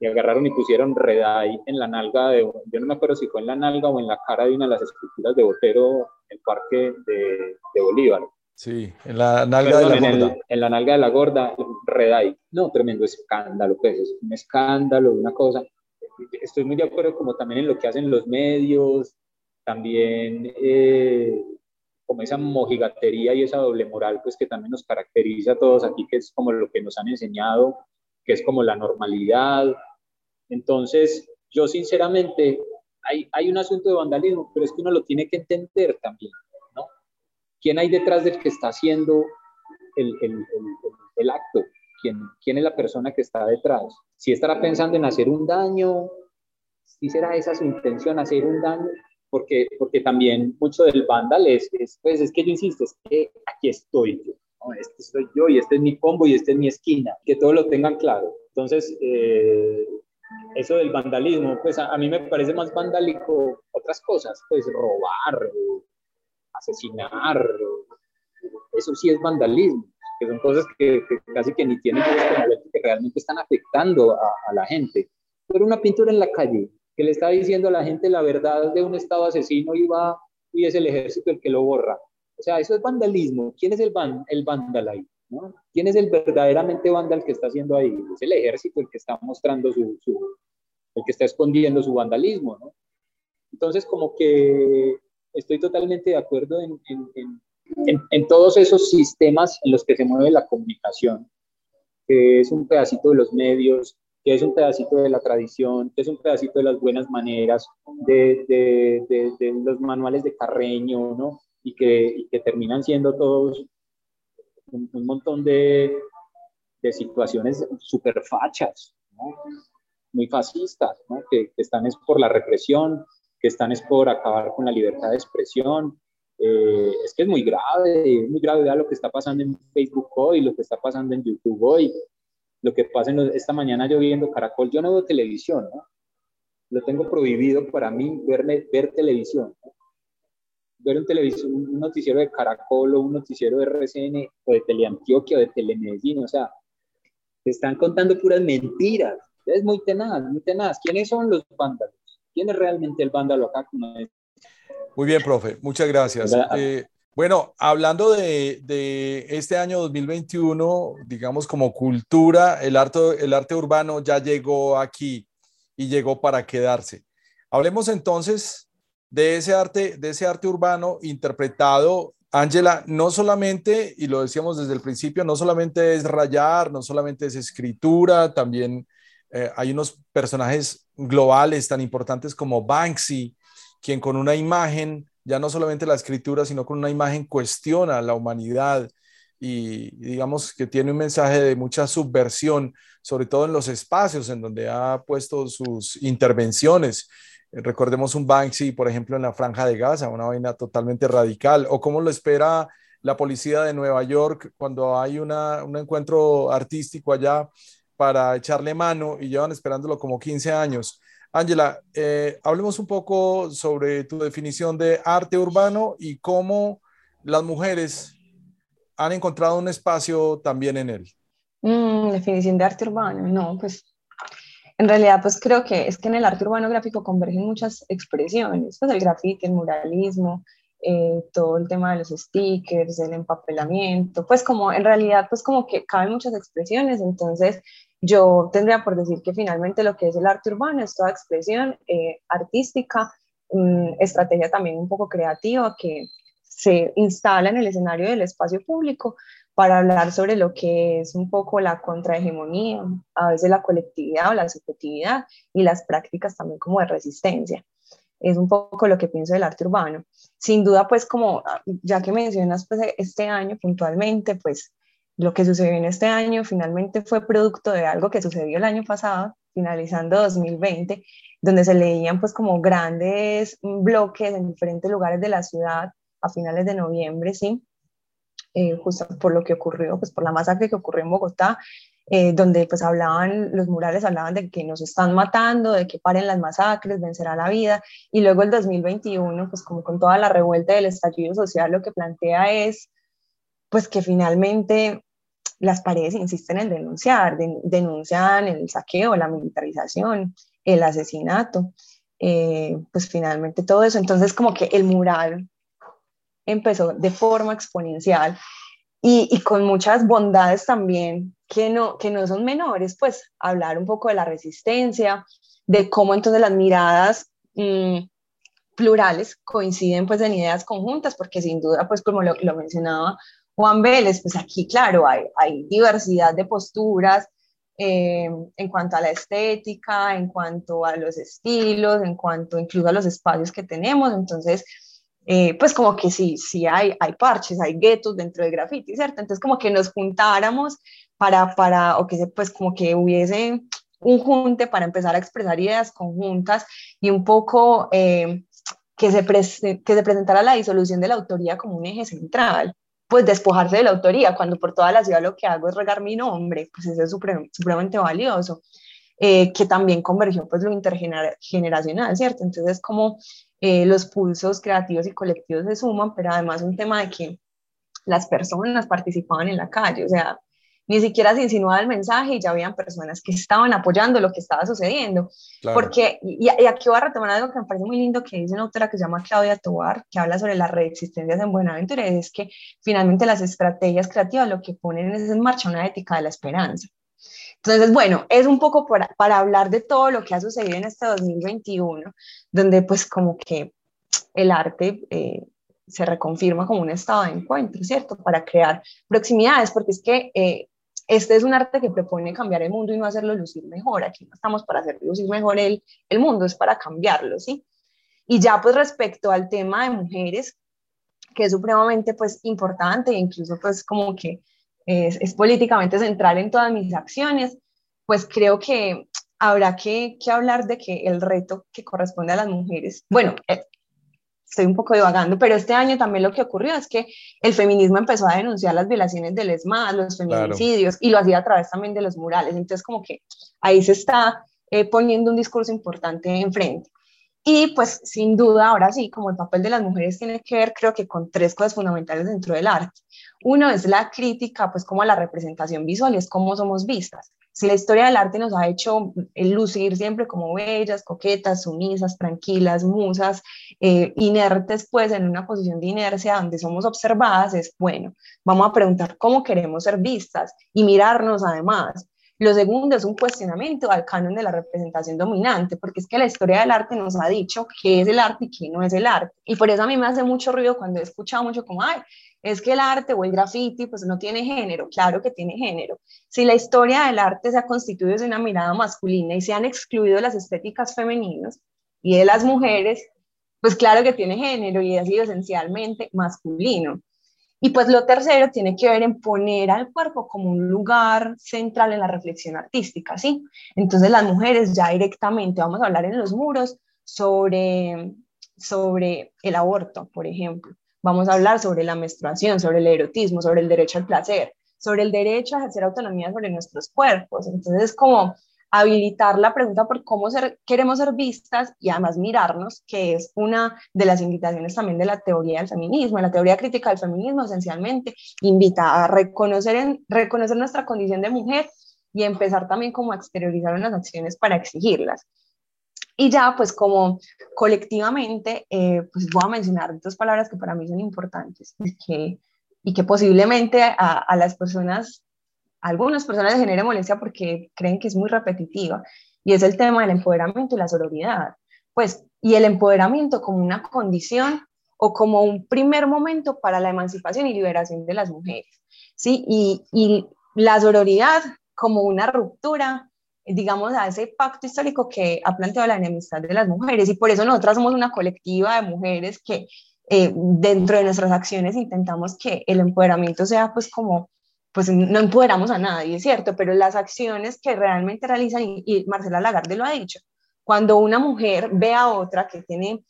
y agarraron y pusieron Redai en la nalga de, yo no me acuerdo si fue en la nalga o en la cara de una de las esculturas de Botero en el parque de, de Bolívar. Sí, en la nalga de la gorda. en la nalga de la gorda, Redai. No, tremendo escándalo, pues, es un escándalo, una cosa. Estoy muy de acuerdo como también en lo que hacen los medios, también eh, como esa mojigatería y esa doble moral, pues que también nos caracteriza a todos aquí, que es como lo que nos han enseñado, que es como la normalidad. Entonces, yo sinceramente, hay, hay un asunto de vandalismo, pero es que uno lo tiene que entender también, ¿no? ¿Quién hay detrás del que está haciendo el, el, el, el acto? ¿Quién, ¿Quién es la persona que está detrás? Si estará pensando en hacer un daño, si será esa su intención, hacer un daño, porque, porque también mucho del vándal es, pues es que yo insisto, es que aquí estoy yo, este soy yo y este es mi combo y este es mi esquina, que todos lo tengan claro. Entonces, eh, eso del vandalismo, pues a, mí me parece más vandálico otras cosas, pues robar, asesinar, eso sí es vandalismo, que son cosas que, casi que ni tienen que realmente están afectando a, a la gente. Pero una pintura en la calle, que le está diciendo a la gente la verdad de un Estado asesino y va y es el ejército el que lo borra. O sea, eso es vandalismo. ¿Quién es el, van, el vándal ahí? ¿no? ¿Quién es el verdaderamente vándal que está haciendo ahí? Es el ejército el que está mostrando su, el que está escondiendo su vandalismo, ¿no? Entonces, como que estoy totalmente de acuerdo en, en, en, en, todos esos sistemas en los que se mueve la comunicación, que es un pedacito de los medios, que es un pedacito de la tradición, que es un pedacito de las buenas maneras, de, de, de, los manuales de Carreño, ¿no? Y que, y que terminan siendo todos un, montón de, de situaciones súper fachas, ¿no? muy fascistas, ¿no? que, están es por la represión, que están es por acabar con la libertad de expresión. Eh, es que es muy grave, es muy grave, lo que está pasando en Facebook hoy, lo que está pasando en YouTube hoy, lo que pasa en esta mañana yo viendo Caracol, yo no veo televisión, ¿no? Lo tengo prohibido para mí verme, ver televisión. Ver un, televisión, un noticiero de Caracol o un noticiero de RCN o de Teleantioquia o de Telemedellín, o sea, te están contando puras mentiras. Es muy tenaz, muy tenaz. ¿Quiénes son los vándalos? ¿Quién es realmente el vándalo acá? Muy bien, profe, muchas gracias. Eh, bueno, hablando de, este año 2021, digamos como cultura, el arte, el arte urbano ya llegó aquí y llegó para quedarse. Hablemos entonces de ese arte, de ese arte urbano interpretado, Ángela, no solamente, y lo decíamos desde el principio, no solamente es rayar, no solamente es escritura, también eh, hay unos personajes globales tan importantes como Banksy, quien con una imagen, ya no solamente la escritura, sino con una imagen cuestiona la humanidad y digamos que tiene un mensaje de mucha subversión, sobre todo en los espacios en donde ha puesto sus intervenciones. Recordemos un Banksy, por ejemplo, en la Franja de Gaza, una vaina totalmente radical, o cómo lo espera la policía de Nueva York cuando hay una, un encuentro artístico allá para echarle mano y llevan esperándolo como 15 años. Ángela, eh, hablemos un poco sobre tu definición de arte urbano y cómo las mujeres han encontrado un espacio también en él. Mm, definición de arte urbano, no, pues en realidad pues creo que es que en el arte urbano gráfico convergen muchas expresiones, pues el grafiti, el muralismo, eh, todo el tema de los stickers, el empapelamiento, pues como en realidad pues como que caben muchas expresiones, entonces yo tendría por decir que finalmente lo que es el arte urbano es toda expresión eh, artística, mm, estrategia también un poco creativa que se instala en el escenario del espacio público para hablar sobre lo que es un poco la contrahegemonía, a veces la colectividad o la subjetividad y las prácticas también como de resistencia. Es un poco lo que pienso del arte urbano. Sin duda, pues como ya que mencionas pues este año puntualmente, pues lo que sucedió en este año finalmente fue producto de algo que sucedió el año pasado, finalizando 2020, donde se leían pues como grandes bloques en diferentes lugares de la ciudad a finales de noviembre, ¿sí? Eh, justo por lo que ocurrió, pues por la masacre que ocurrió en Bogotá, eh, donde pues hablaban, los murales hablaban de que nos están matando, de que paren las masacres, vencerá la vida, y luego el 2021, pues como con toda la revuelta del estallido social, lo que plantea es pues que finalmente las paredes insisten en denunciar, denuncian el saqueo, la militarización, el asesinato, eh, pues finalmente todo eso. Entonces como que el mural empezó de forma exponencial y, con muchas bondades también que no, que no son menores, pues hablar un poco de la resistencia, de cómo entonces las miradas mm, plurales coinciden pues en ideas conjuntas, porque sin duda, pues como lo, lo mencionaba Juan Vélez, pues aquí, claro, hay, diversidad de posturas eh, en cuanto a la estética, en cuanto a los estilos, en cuanto incluso a los espacios que tenemos. Entonces, eh, pues como que sí, sí hay, hay parches, hay guetos dentro del graffiti, ¿cierto? Entonces, como que nos juntáramos para, para, o que pues como que hubiese un junte para empezar a expresar ideas conjuntas y un poco eh, que, se que se presentara la disolución de la autoría como un eje central pues despojarse de la autoría, cuando por toda la ciudad lo que hago es regar mi nombre, pues eso es supremamente valioso, eh, que también convergió pues lo intergeneracional, ¿cierto? Entonces como eh, los pulsos creativos y colectivos se suman, pero además un tema de que las personas participaban en la calle, o sea, ni siquiera se insinuaba el mensaje y ya habían personas que estaban apoyando lo que estaba sucediendo. Porque, y, aquí voy a retomar algo que me parece muy lindo que dice una autora que se llama Claudia Tobar, que habla sobre las reexistencias en Buenaventura, y es que finalmente las estrategias creativas lo que ponen es en marcha una ética de la esperanza. Entonces, bueno, es un poco para, para hablar de todo lo que ha sucedido en este 2021, donde pues como que el arte... Eh, se reconfirma como un estado de encuentro, ¿cierto? Para crear proximidades, porque es que eh, este es un arte que propone cambiar el mundo y no hacerlo lucir mejor. Aquí no estamos para hacer lucir mejor el, el mundo, es para cambiarlo, ¿sí? Y ya pues respecto al tema de mujeres, que es supremamente pues importante e incluso pues como que es, es, políticamente central en todas mis acciones, pues creo que habrá que, que, hablar de que el reto que corresponde a las mujeres, bueno, eh, estoy un poco divagando, pero este año también lo que ocurrió es que el feminismo empezó a denunciar las violaciones del ESMAD, los feminicidios, y lo hacía a través también de los murales. Entonces, como que ahí se está eh, poniendo un discurso importante enfrente. Y pues sin duda, ahora sí, como el papel de las mujeres tiene que ver, creo que con tres cosas fundamentales dentro del arte. Uno es la crítica, pues como a la representación visual y es cómo somos vistas. Si la historia del arte nos ha hecho lucir siempre como bellas, coquetas, sumisas, tranquilas, musas, eh, inertes, pues en una posición de inercia donde somos observadas, es bueno, vamos a preguntar cómo queremos ser vistas y mirarnos además lo segundo es un cuestionamiento al canon de la representación dominante, porque es que la historia del arte nos ha dicho qué es el arte y qué no es el arte. Y por eso a mí me hace mucho ruido cuando he escuchado mucho como, ay, es que el arte o el graffiti pues no tiene género, claro que tiene género. Si la historia del arte se ha constituido desde una mirada masculina y se han excluido las estéticas femeninas y de las mujeres, pues claro que tiene género y ha sido esencialmente masculino. Y pues lo tercero tiene que ver en poner al cuerpo como un lugar central en la reflexión artística, ¿sí? Entonces las mujeres ya directamente, vamos a hablar en los muros sobre, sobre el aborto, por ejemplo. Vamos a hablar sobre la menstruación, sobre el erotismo, sobre el derecho al placer, sobre el derecho a ejercer autonomía sobre nuestros cuerpos. Entonces es como habilitar la pregunta por cómo queremos ser vistas y además mirarnos, que es una de las invitaciones también de la teoría del feminismo. La teoría crítica del feminismo esencialmente invita a reconocer, en, reconocer nuestra condición de mujer y empezar también como a exteriorizar unas acciones para exigirlas. Y ya, pues como colectivamente, eh, pues voy a mencionar dos palabras que para mí son importantes y que, y que posiblemente a, las personas algunas personas les genera molestia porque creen que es muy repetitiva, y es el tema del empoderamiento y la sororidad. Pues, y el empoderamiento como una condición o como un primer momento para la emancipación y liberación de las mujeres, ¿sí? Y, y la sororidad como una ruptura, digamos, a ese pacto histórico que ha planteado la enemistad de las mujeres, y por eso nosotras somos una colectiva de mujeres que eh, dentro de nuestras acciones intentamos que el empoderamiento sea pues como pues no empoderamos a nadie, es cierto, pero las acciones que realmente realizan, y, Marcela Lagarde lo ha dicho, cuando una mujer ve a otra que tiene,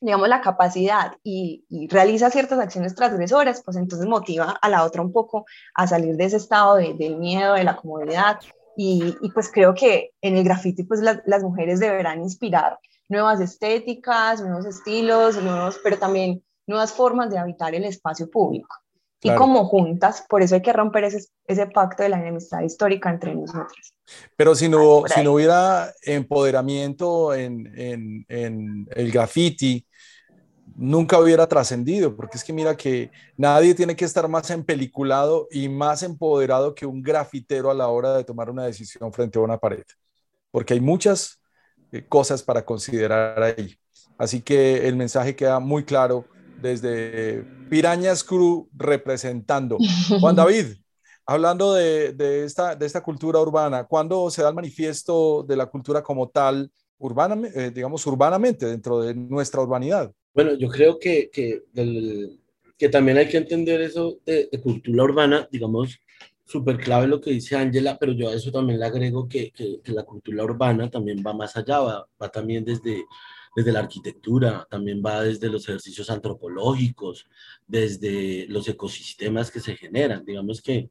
digamos, la capacidad y, realiza ciertas acciones transgresoras, pues entonces motiva a la otra un poco a salir de ese estado de, del miedo, de la comodidad, y, pues creo que en el graffiti pues las mujeres deberán inspirar nuevas estéticas, nuevos estilos, nuevos, pero también nuevas formas de habitar el espacio público. Y como juntas, por eso hay que romper ese, ese pacto de la enemistad histórica entre nosotros. Pero si no, si no hubiera empoderamiento en, en, en el graffiti, nunca hubiera trascendido, porque es que mira que nadie tiene que estar más empeliculado y más empoderado que un grafitero a la hora de tomar una decisión frente a una pared, porque hay muchas eh, cosas para considerar ahí. Así que el mensaje queda muy claro desde Pirañas Crew representando. *laughs* Juan David, hablando de, esta, de esta cultura urbana, ¿cuándo se da el manifiesto de la cultura como tal, urbana, eh, digamos, urbanamente, dentro de nuestra urbanidad? Bueno, yo creo que, que, que también hay que entender eso de, cultura urbana, digamos, súper clave lo que dice Ángela, pero yo a eso también le agrego que, que, la cultura urbana también va más allá, va, va también desde desde la arquitectura, también va desde los ejercicios antropológicos, desde los ecosistemas que se generan. Digamos que,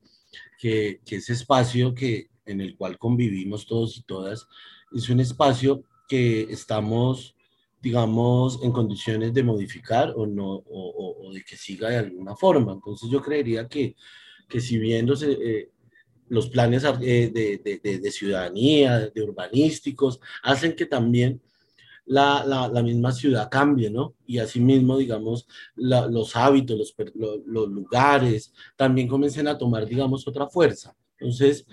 que, ese espacio que, en el cual convivimos todos y todas es un espacio que estamos, digamos, en condiciones de modificar o, no, o, de que siga de alguna forma. Entonces yo creería que, que si viéndose... Eh, los planes eh, de, de, de, ciudadanía, de urbanísticos, hacen que también la, la, la, misma ciudad cambie, ¿no? Y asimismo, digamos, los hábitos, los, los, lugares, también comiencen a tomar, digamos, otra fuerza. Entonces,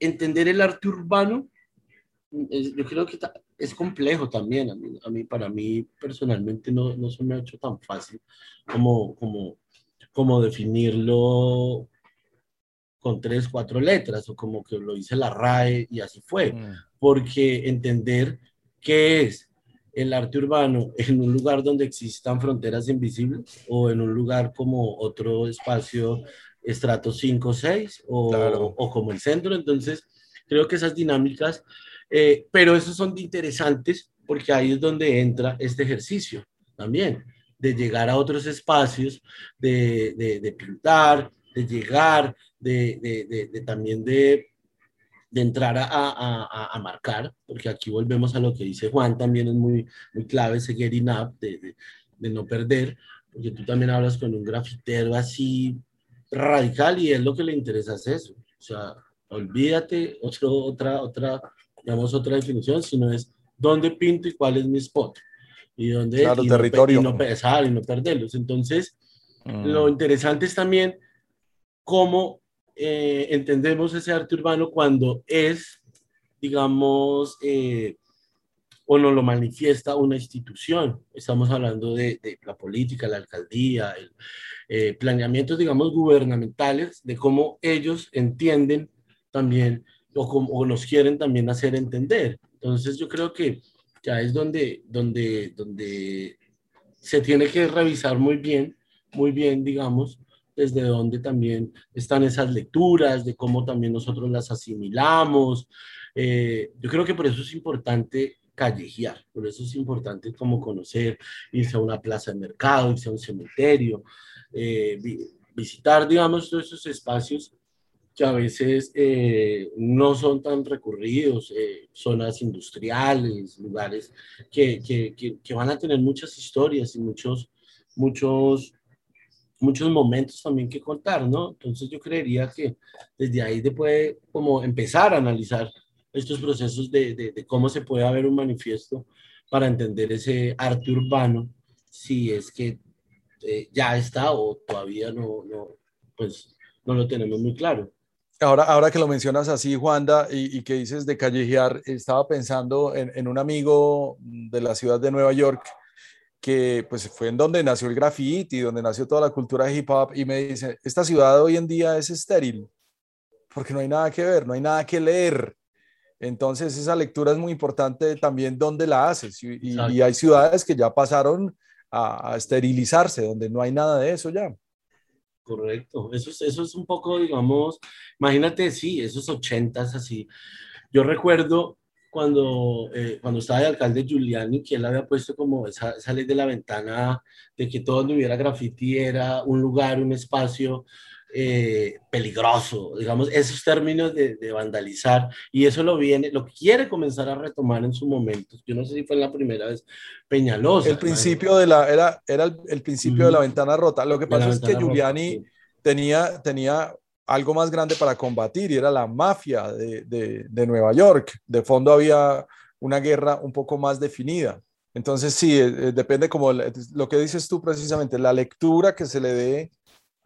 entender el arte urbano, yo creo que es complejo también. A mí, para mí, personalmente, no, no se me ha hecho tan fácil como, como, como definirlo con tres, cuatro letras, o como que lo dice la RAE y así fue. Mm. Porque entender qué es el arte urbano en un lugar donde existan fronteras invisibles o en un lugar como otro espacio estrato 5 o 6 o, como el centro. Entonces, creo que esas dinámicas, eh, pero esos son interesantes porque ahí es donde entra este ejercicio también. de llegar a otros espacios, de, de, pintar, de llegar, de, de también de, entrar a, a, a, marcar, porque aquí volvemos a lo que dice Juan, también es muy, muy clave ese getting up, de, no perder, porque tú también hablas con un grafitero así radical y es lo que le interesa es eso. O sea, olvídate otro, otra, otra, digamos, otra definición, sino es dónde pinto y cuál es mi spot. Y dónde claro, territorio. No, y no, y no perderlos. Entonces, mm. lo interesante es también cómo eh, entendemos ese arte urbano cuando es, digamos, eh, o no lo manifiesta una institución. Estamos hablando de, la política, la alcaldía, el, eh, planeamientos, digamos, gubernamentales, de cómo ellos entienden también o, como, nos quieren también hacer entender. Entonces yo creo que ya es donde, donde, donde se tiene que revisar muy bien, muy bien, digamos, desde dónde también están esas lecturas, de cómo también nosotros las asimilamos. Eh, yo creo que por eso es importante callejear. Por eso es importante como conocer, irse a una plaza de mercado, irse a un cementerio, eh, visitar, digamos, todos esos espacios que a veces eh, no son tan recurridos, eh, zonas industriales, lugares que, que, que, van a tener muchas historias y muchos, muchos, muchos momentos también que contar, ¿no? Entonces yo creería que desde ahí se puede como empezar a analizar estos procesos de, de, cómo se puede haber un manifiesto para entender ese arte urbano, si es que eh, ya está o todavía no, no, pues no lo tenemos muy claro. Ahora, ahora que lo mencionas así, Juanda, y, y que dices de callejear, estaba pensando en, en, un amigo de la ciudad de Nueva York que pues fue en donde nació el graffiti, donde nació toda la cultura de hip hop, y me dice, esta ciudad hoy en día es estéril, porque no hay nada que ver, no hay nada que leer, entonces, esa lectura es muy importante también dónde la haces. Y, hay ciudades que ya pasaron a, esterilizarse, donde no hay nada de eso ya. Correcto. Eso es, eso es un poco, digamos, imagínate, sí, esos ochentas así. Yo recuerdo cuando, eh, cuando estaba de alcalde Giuliani, que él había puesto como esa, esa ley de la ventana de que todo donde hubiera graffiti era un lugar, un espacio eh, peligroso, digamos, esos términos de, vandalizar, y eso lo viene, lo quiere comenzar a retomar en su momento. Yo no sé si fue la primera vez Peñalosa. El principio de la, era, era el, principio de la ventana rota. Lo que pasa es que Giuliani tenía, tenía algo más grande para combatir y era la mafia de, de, de Nueva York. De fondo había una guerra un poco más definida. Entonces, sí, eh, eh, depende como lo que dices tú precisamente, la lectura que se le dé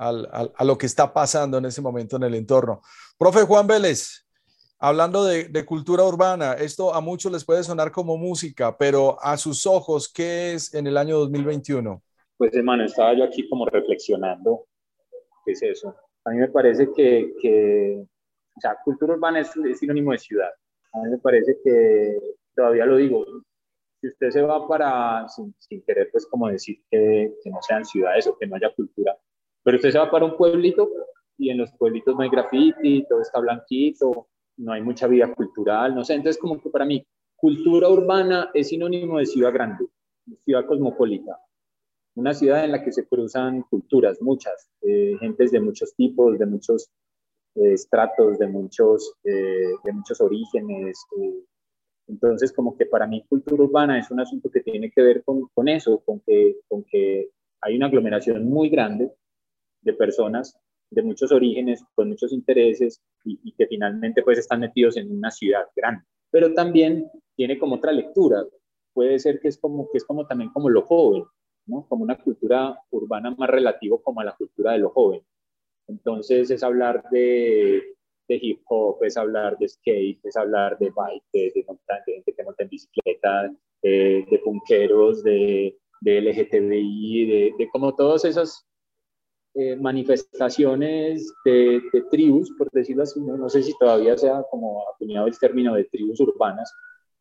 a lo que está pasando en ese momento en el entorno. Profe Juan Vélez, hablando de, cultura urbana, esto a muchos les puede sonar como música, pero a sus ojos, ¿qué es en el año 2021? Pues hermano, estaba yo aquí como reflexionando, ¿qué es eso? A mí me parece que, que o sea, cultura urbana es, sinónimo de ciudad. A mí me parece que, todavía lo digo, si usted se va para, sin, querer pues como decir que, que no sean ciudades o que no haya cultura, pero usted se va para un pueblito y en los pueblitos no hay graffiti, todo está blanquito, no hay mucha vida cultural, no sé. Entonces, como que para mí, cultura urbana es sinónimo de ciudad grande, ciudad cosmopolita. Una ciudad en la que se cruzan culturas, muchas, eh, gentes de muchos tipos, de muchos eh, estratos, de muchos, eh, de muchos orígenes. entonces, como que para mí cultura urbana es un asunto que tiene que ver con, con eso, con que, con que hay una aglomeración muy grande de personas de muchos orígenes, con muchos intereses y, que finalmente pues están metidos en una ciudad grande. Pero también tiene como otra lectura. Puede ser que es como, que es como también como lo joven, ¿no? Como una cultura urbana más relativo como a la cultura de lo joven. Entonces es hablar de, de hip hop, es hablar de skate, es hablar de bike, de, de, gente que monta en bicicleta, de, de punqueros, de, de LGTBI, de, como todos esos eh, manifestaciones de, tribus, por decirlo así, no, sé si todavía sea como acuñado el término de tribus urbanas,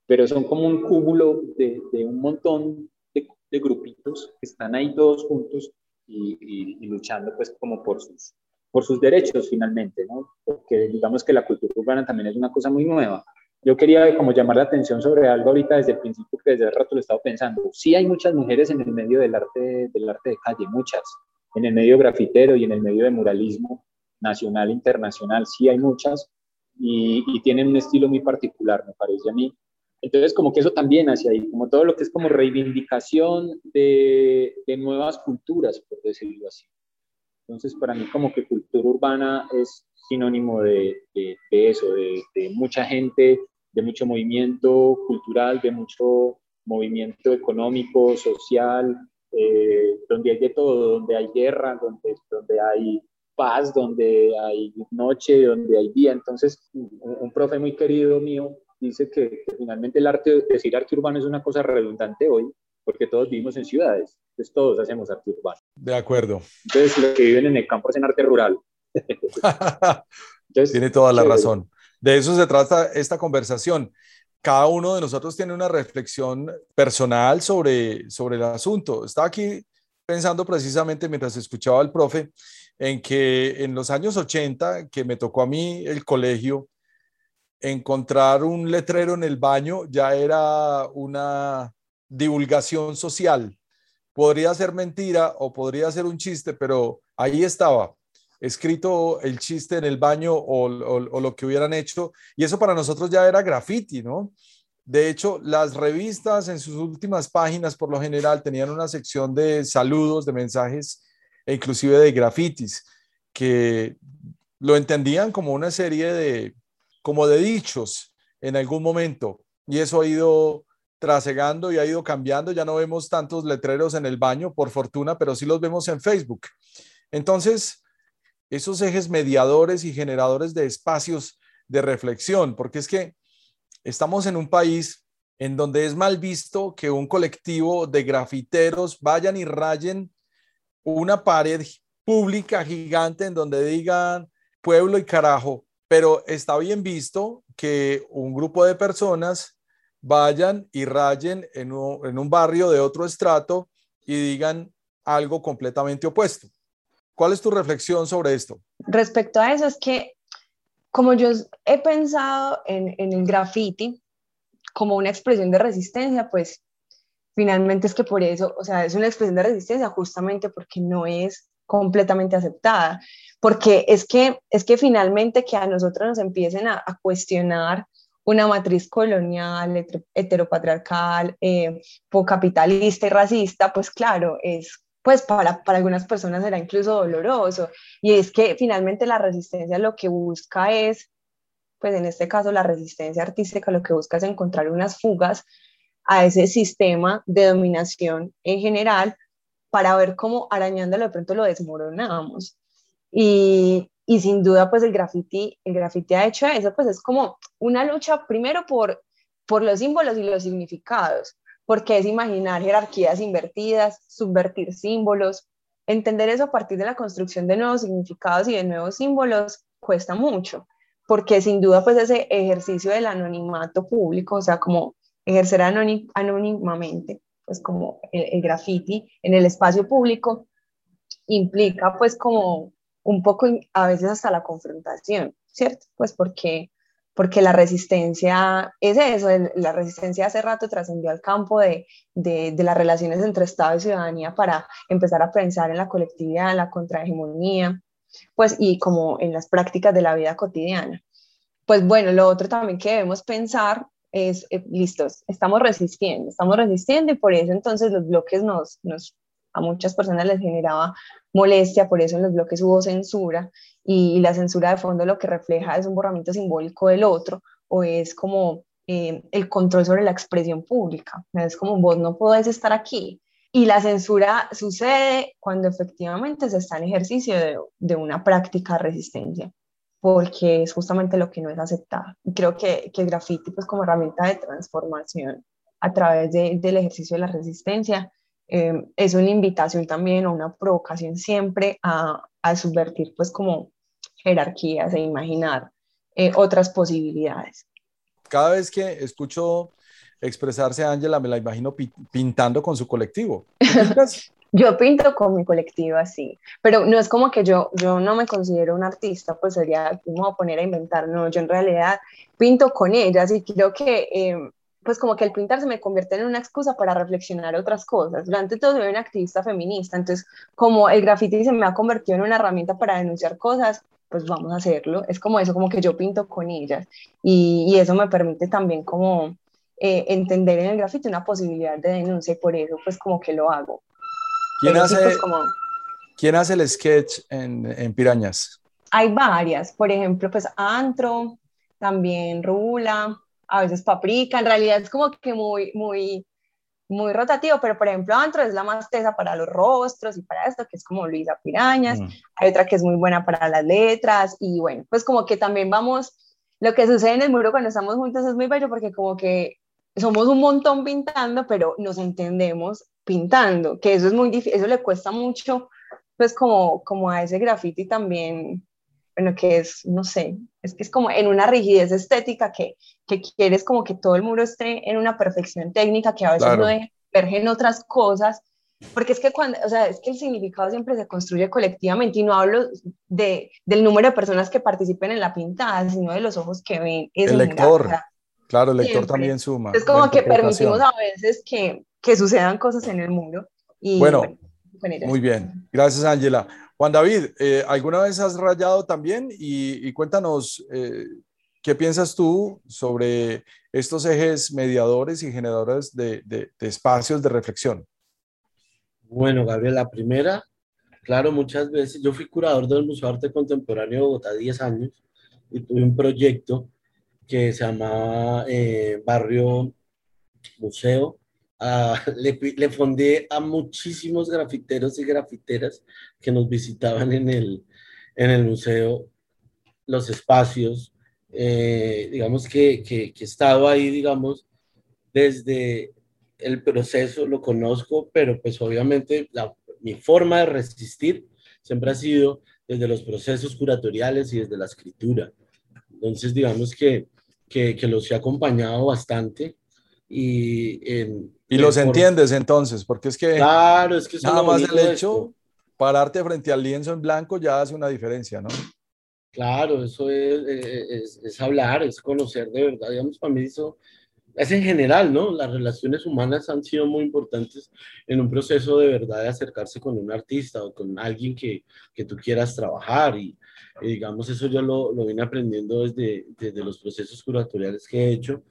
pero son como un cúmulo de, un montón de, grupitos que están ahí todos juntos y, luchando pues como por sus, derechos finalmente. Porque digamos que la cultura urbana también es una cosa muy nueva. yo quería como llamar la atención sobre algo ahorita desde el principio que desde hace rato lo he estado pensando. Sí hay muchas mujeres en el medio del arte, del arte de calle, muchas. En el medio grafitero y en el medio de muralismo nacional e internacional, sí hay muchas y, y tienen un estilo muy particular, me parece a mí. Entonces, como que eso también hacia ahí, como todo lo que es como reivindicación de, de nuevas culturas, por decirlo así. Entonces, para mí como que cultura urbana es sinónimo de, de, eso, de, de, mucha gente, de mucho movimiento cultural, de mucho movimiento económico, social, eh, donde hay de todo, donde hay guerra, donde, donde hay paz, donde hay noche, donde hay día. Entonces, un, un profe muy querido mío dice que, finalmente el arte, decir arte urbano es una cosa redundante hoy, porque todos vivimos en ciudades, entonces todos hacemos arte urbano. De acuerdo. Entonces los que viven en el campo hacen arte rural. *laughs* entonces, Tiene toda la razón. De eso se trata esta conversación. Cada uno de nosotros tiene una reflexión personal sobre, sobre el asunto. Estaba aquí pensando precisamente mientras escuchaba al profe en que en los años 80, que me tocó a mí el colegio, encontrar un letrero en el baño ya era una divulgación social. Podría ser mentira o podría ser un chiste, pero ahí estaba escrito el chiste en el baño o, lo que hubieran hecho. Y eso para nosotros ya era graffiti, ¿no? De hecho, las revistas en sus últimas páginas, por lo general, tenían una sección de saludos, de mensajes e inclusive de grafitis, que lo entendían como una serie de, como de dichos en algún momento. Y eso ha ido trasegando y ha ido cambiando. Ya no vemos tantos letreros en el baño, por fortuna, pero sí los vemos en Facebook. Entonces, esos ejes mediadores y generadores de espacios de reflexión, porque es que estamos en un país en donde es mal visto que un colectivo de grafiteros vayan y rayen una pared pública gigante en donde digan pueblo y carajo pero está bien visto que un grupo de personas vayan y rayen en un, barrio de otro estrato y digan algo completamente opuesto. ¿Cuál es tu reflexión sobre esto? Respecto a eso, es que como yo he pensado en, en el graffiti como una expresión de resistencia, pues finalmente es que por eso, o sea, es una expresión de resistencia justamente porque no es completamente aceptada porque es que, es que finalmente que a nosotros nos empiecen a, cuestionar una matriz colonial, heteropatriarcal, eh, capitalista y racista, pues claro, es pues para, para algunas personas será incluso doloroso. Y es que finalmente la resistencia lo que busca es, pues en este caso la resistencia artística lo que busca es encontrar unas fugas a ese sistema de dominación en general para ver cómo arañándolo de pronto lo desmoronamos. Y, y sin duda, pues el graffiti, el graffiti ha hecho eso, pues es como una lucha primero por, por los símbolos y los significados, porque es imaginar jerarquías invertidas, subvertir símbolos, entender eso a partir de la construcción de nuevos significados y de nuevos símbolos cuesta mucho, porque sin duda pues ese ejercicio del anonimato público, o sea, como ejercer anónimamente, pues como el, el graffiti en el espacio público, implica pues como un poco a veces hasta la confrontación, ¿cierto? Pues porque, porque la resistencia es eso, la resistencia hace rato trascendió al campo de, de, las relaciones entre Estado y ciudadanía para empezar a pensar en la colectividad, en la contrahegemonía, pues y como en las prácticas de la vida cotidiana. Pues bueno, lo otro también que debemos pensar es, eh, listos, estamos resistiendo, estamos resistiendo y por eso entonces los bloques nos, nos a muchas personas les generaba molestia, por eso en los bloques hubo censura y, la censura de fondo lo que refleja es un borramiento simbólico del otro o es como eh, el control sobre la expresión pública, es como vos no podés estar aquí. Y la censura sucede cuando efectivamente se está en ejercicio de, de una práctica de resistencia, porque es justamente lo que no es aceptado. Creo que, que el graffiti, pues como herramienta de transformación a través de, del ejercicio de la resistencia, eh, es una invitación también o una provocación siempre a, a, subvertir pues como jerarquías e imaginar eh, otras posibilidades. Cada vez que escucho expresarse a Ángela, me la imagino pintando con su colectivo. *laughs* Yo pinto con mi colectiva, sí, pero no es como que yo, yo no me considero un artista, pues sería como poner a inventar, no, yo en realidad pinto con ellas y creo que eh, pues como que el pintar se me convierte en una excusa para reflexionar otras cosas. Durante todo soy una activista feminista, entonces como el graffiti se me ha convertido en una herramienta para denunciar cosas, pues vamos a hacerlo. Es como eso, como que yo pinto con ellas y, y eso me permite también como eh, entender en el graffiti una posibilidad de denuncia y por eso pues como que lo hago. ¿Quién, hace, pues, ¿quién hace el sketch en, en, Pirañas? Hay varias, por ejemplo, pues Antro, también Rula, a veces Paprika, en realidad es como que muy, muy, muy rotativo, pero por ejemplo Antro es la más tesa para los rostros y para esto, que es como Luisa Pirañas, mm. hay otra que es muy buena para las letras y bueno, pues como que también vamos, lo que sucede en el muro cuando estamos juntos es muy bello porque como que somos un montón pintando, pero nos entendemos pintando, que eso es muy difícil, eso le cuesta mucho, pues como, como a ese graffiti también, bueno, que es, no sé, es que es como en una rigidez estética que, que quieres como que todo el muro esté en una perfección técnica, que a veces no deja en otras cosas, porque es que cuando, o sea, es que el significado siempre se construye colectivamente y no hablo de, del número de personas que participen en la pintada, sino de los ojos que ven. el lector. Claro, el lector también suma. Es como que permitimos a veces que, que, sucedan cosas en el mundo. Y, bueno, muy bien. Gracias, Ángela. Juan David, eh, ¿alguna vez has rayado también? Y, cuéntanos, eh, ¿qué piensas tú sobre estos ejes mediadores y generadores de, de, de espacios de reflexión? Bueno, Gabriel, la primera, claro, muchas veces, yo fui curador del Museo de Arte Contemporáneo de Bogotá 10 años y tuve un proyecto que se llamaba eh, Barrio Museo. Ah, *laughs* le, le a muchísimos grafiteros y grafiteras que nos visitaban en el, en el museo, los espacios. Eh, digamos que, que, que he estado ahí, digamos, desde el proceso, lo conozco, pero pues obviamente la, mi forma de resistir siempre ha sido desde los procesos curatoriales y desde la escritura. Entonces, digamos que que, que los he acompañado bastante. Y, y los entiendes entonces, porque es que, claro, es que nada más el hecho, pararte frente al lienzo en blanco ya hace una diferencia, ¿no? Claro, eso es, es, es, hablar, es conocer de verdad. Digamos, para mí eso es en general, ¿no? Las relaciones humanas han sido muy importantes en un proceso de verdad de acercarse con un artista o con alguien que, que tú quieras trabajar. Y, digamos, eso yo lo, lo vine aprendiendo desde, desde, los procesos curatoriales que he hecho,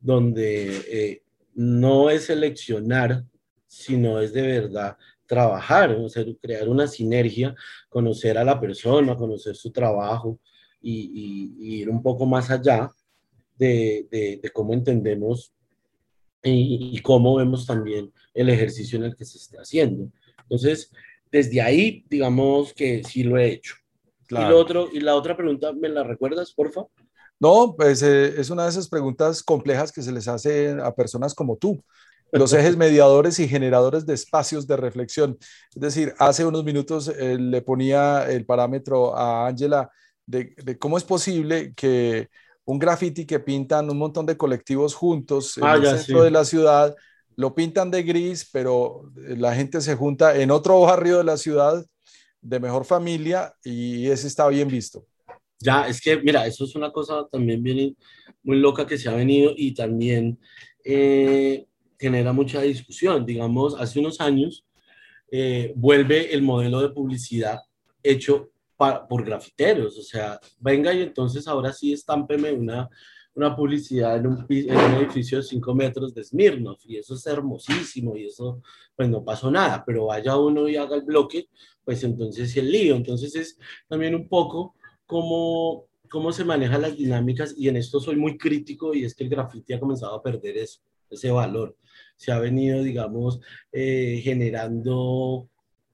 donde eh, no es seleccionar, sino es de verdad trabajar, o sea, crear una sinergia, conocer a la persona, conocer su trabajo y, y, ir un poco más allá de, de, cómo entendemos y, y, cómo vemos también el ejercicio en el que se está haciendo. Entonces, desde ahí, digamos que sí lo he hecho. Y, lo otro, y la otra pregunta, ¿me la recuerdas, por favor? No, pues eh, es una de esas preguntas complejas que se les hace a personas como tú. Los ejes mediadores y generadores de espacios de reflexión. Es decir, hace unos minutos eh, le ponía el parámetro a Ángela de, de, cómo es posible que un graffiti que pintan un montón de colectivos juntos en ah, el centro sí. de la ciudad, lo pintan de gris, pero la gente se junta en otro barrio de la ciudad de mejor familia y ese está bien visto. Ya, es que, mira, eso es una cosa también bien, muy loca que se ha venido y también eh, genera mucha discusión. Digamos, hace unos años eh, vuelve el modelo de publicidad hecho por grafiteros, o sea, venga y entonces ahora sí estámpeme una, una publicidad en un, edificio de 5 metros de Smirnoff y eso es hermosísimo y eso pues no pasó nada, pero vaya uno y haga el bloque pues entonces sí el lío. Entonces es también un poco cómo, cómo se manejan las dinámicas y en esto soy muy crítico y es que el graffiti ha comenzado a perder eso, ese valor. Se ha venido, digamos, eh, generando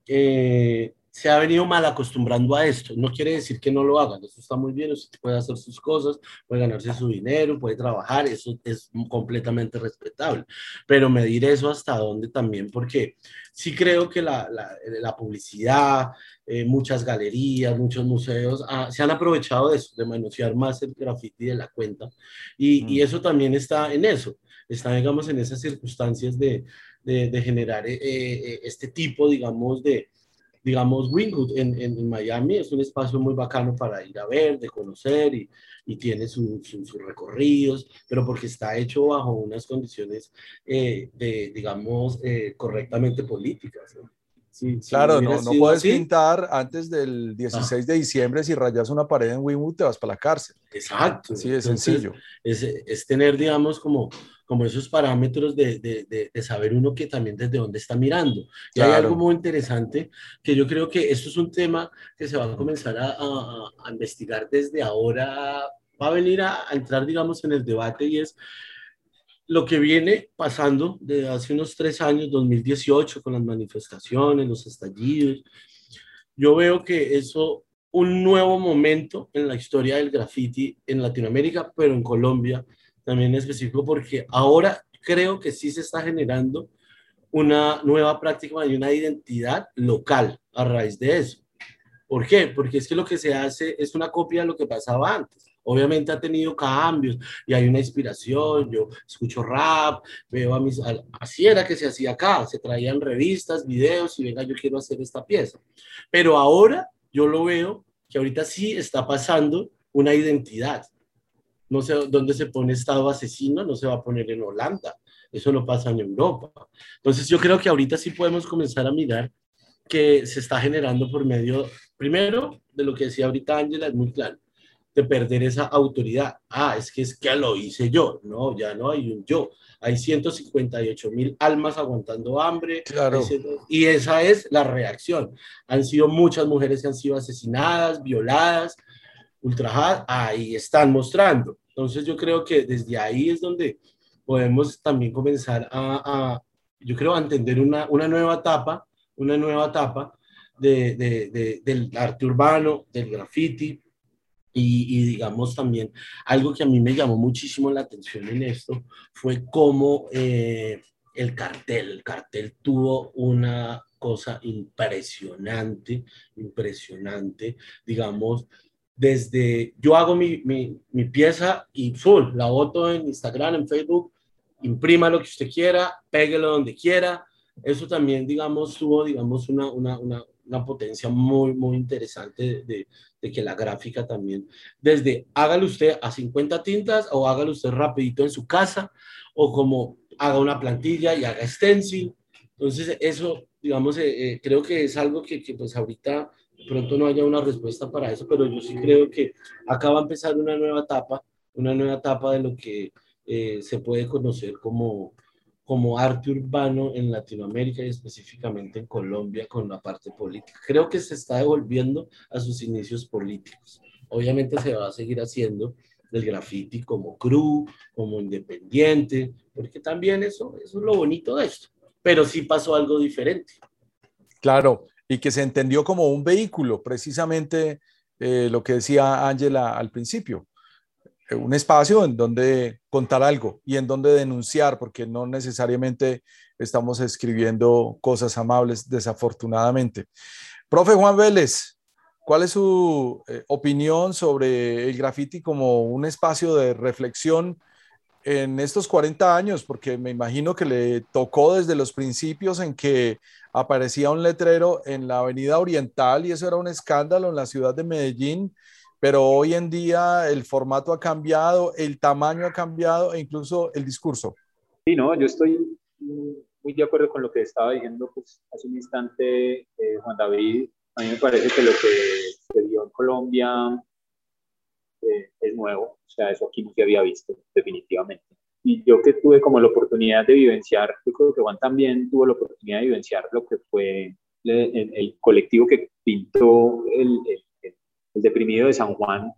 eh, se ha venido mal acostumbrando a esto. No quiere decir que no lo hagan, eso está muy bien, usted puede hacer sus cosas, puede ganarse su dinero, puede trabajar, eso es completamente respetable. Pero medir eso hasta dónde también, porque sí creo que la, la, la publicidad, eh, muchas galerías, muchos museos ah, se han aprovechado de eso, de manosear más el graffiti de la cuenta. Y, mm. y eso también está en eso, está, digamos, en esas circunstancias de, de, generar eh, eh, este tipo, digamos, de, digamos, Wingwood en, en, Miami es un espacio muy bacano para ir a ver, de conocer y, y tiene sus recorridos, pero porque está hecho bajo unas condiciones, eh, de, digamos, correctamente políticas. claro, no, no puedes pintar antes del 16 de diciembre si rayas una pared en Wingwood te vas para la cárcel. Exacto. Sí, es sencillo. Es, es, tener, digamos, como como esos parámetros de, de, de, saber uno que también desde dónde está mirando. Y hay algo muy interesante que yo creo que esto es un tema que se va a comenzar a, a, investigar desde ahora, va a venir a, a, entrar, digamos, en el debate y es lo que viene pasando desde hace unos tres años, 2018, con las manifestaciones, los estallidos. Yo veo que eso un nuevo momento en la historia del graffiti en Latinoamérica, pero en Colombia también específico porque ahora creo que sí se está generando una nueva práctica y una identidad local a raíz de eso. ¿Por qué? Porque es que lo que se hace es una copia de lo que pasaba antes. Obviamente ha tenido cambios y hay una inspiración. Yo escucho rap, veo a mis. Así era que se hacía acá. Se traían revistas, videos y venga, yo quiero hacer esta pieza. Pero ahora yo lo veo que ahorita sí está pasando una identidad no sé dónde se pone Estado asesino, no se va a poner en Holanda. Eso no pasa en Europa. Entonces yo creo que ahorita sí podemos comenzar a mirar que se está generando por medio, primero, de lo que decía ahorita Ángela, es muy claro, de perder esa autoridad. Ah, es que es que lo hice yo. No, ya no hay un yo. Hay 158 mil almas aguantando hambre. Claro. Y esa es la reacción. Han sido muchas mujeres que han sido asesinadas, violadas, ultrajadas, ahí están mostrando. Entonces yo creo que desde ahí es donde podemos también comenzar a, yo creo, a entender una, una, nueva etapa, una nueva etapa de, de, del arte urbano, del graffiti, y, y, digamos también algo que a mí me llamó muchísimo la atención en esto fue cómo eh, el cartel, el cartel tuvo una cosa impresionante, impresionante, digamos, desde yo hago mi, mi, pieza y full, la voto en Instagram, en Facebook, imprima lo que usted quiera, péguelo donde quiera. Eso también, digamos, tuvo, digamos, una, una, una, una potencia muy, muy interesante de, de, que la gráfica también, desde hágalo usted a 50 tintas o hágalo usted rapidito en su casa o como haga una plantilla y haga stencil. Entonces, eso, digamos, eh, eh, creo que es algo que, que pues ahorita pronto no haya una respuesta para eso, pero yo sí creo que acá va a empezar una nueva etapa, una nueva etapa de lo que eh, se puede conocer como, como arte urbano en Latinoamérica y específicamente en Colombia con la parte política. Creo que se está devolviendo a sus inicios políticos. Obviamente se va a seguir haciendo el graffiti como cru, como independiente, porque también eso, eso es lo bonito de esto. Pero sí pasó algo diferente. Claro, y que se entendió como un vehículo, precisamente eh, lo que decía Ángela al principio, eh, un espacio en donde contar algo y en donde denunciar, porque no necesariamente estamos escribiendo cosas amables, desafortunadamente. Profe Juan Vélez, ¿cuál es su eh, opinión sobre el graffiti como un espacio de reflexión en estos 40 años? Porque me imagino que le tocó desde los principios en que aparecía un letrero en la Avenida Oriental y eso era un escándalo en la ciudad de Medellín, pero hoy en día el formato ha cambiado, el tamaño ha cambiado e incluso el discurso. Sí, no, yo estoy muy de acuerdo con lo que estaba diciendo pues, hace un instante eh, Juan David. A mí me parece que lo que se dio en Colombia eh, es nuevo, o sea, eso aquí no se había visto definitivamente y yo que tuve como la oportunidad de vivenciar, yo creo que Juan también tuvo la oportunidad de vivenciar lo que fue el, colectivo que pintó el, el, deprimido de San Juan,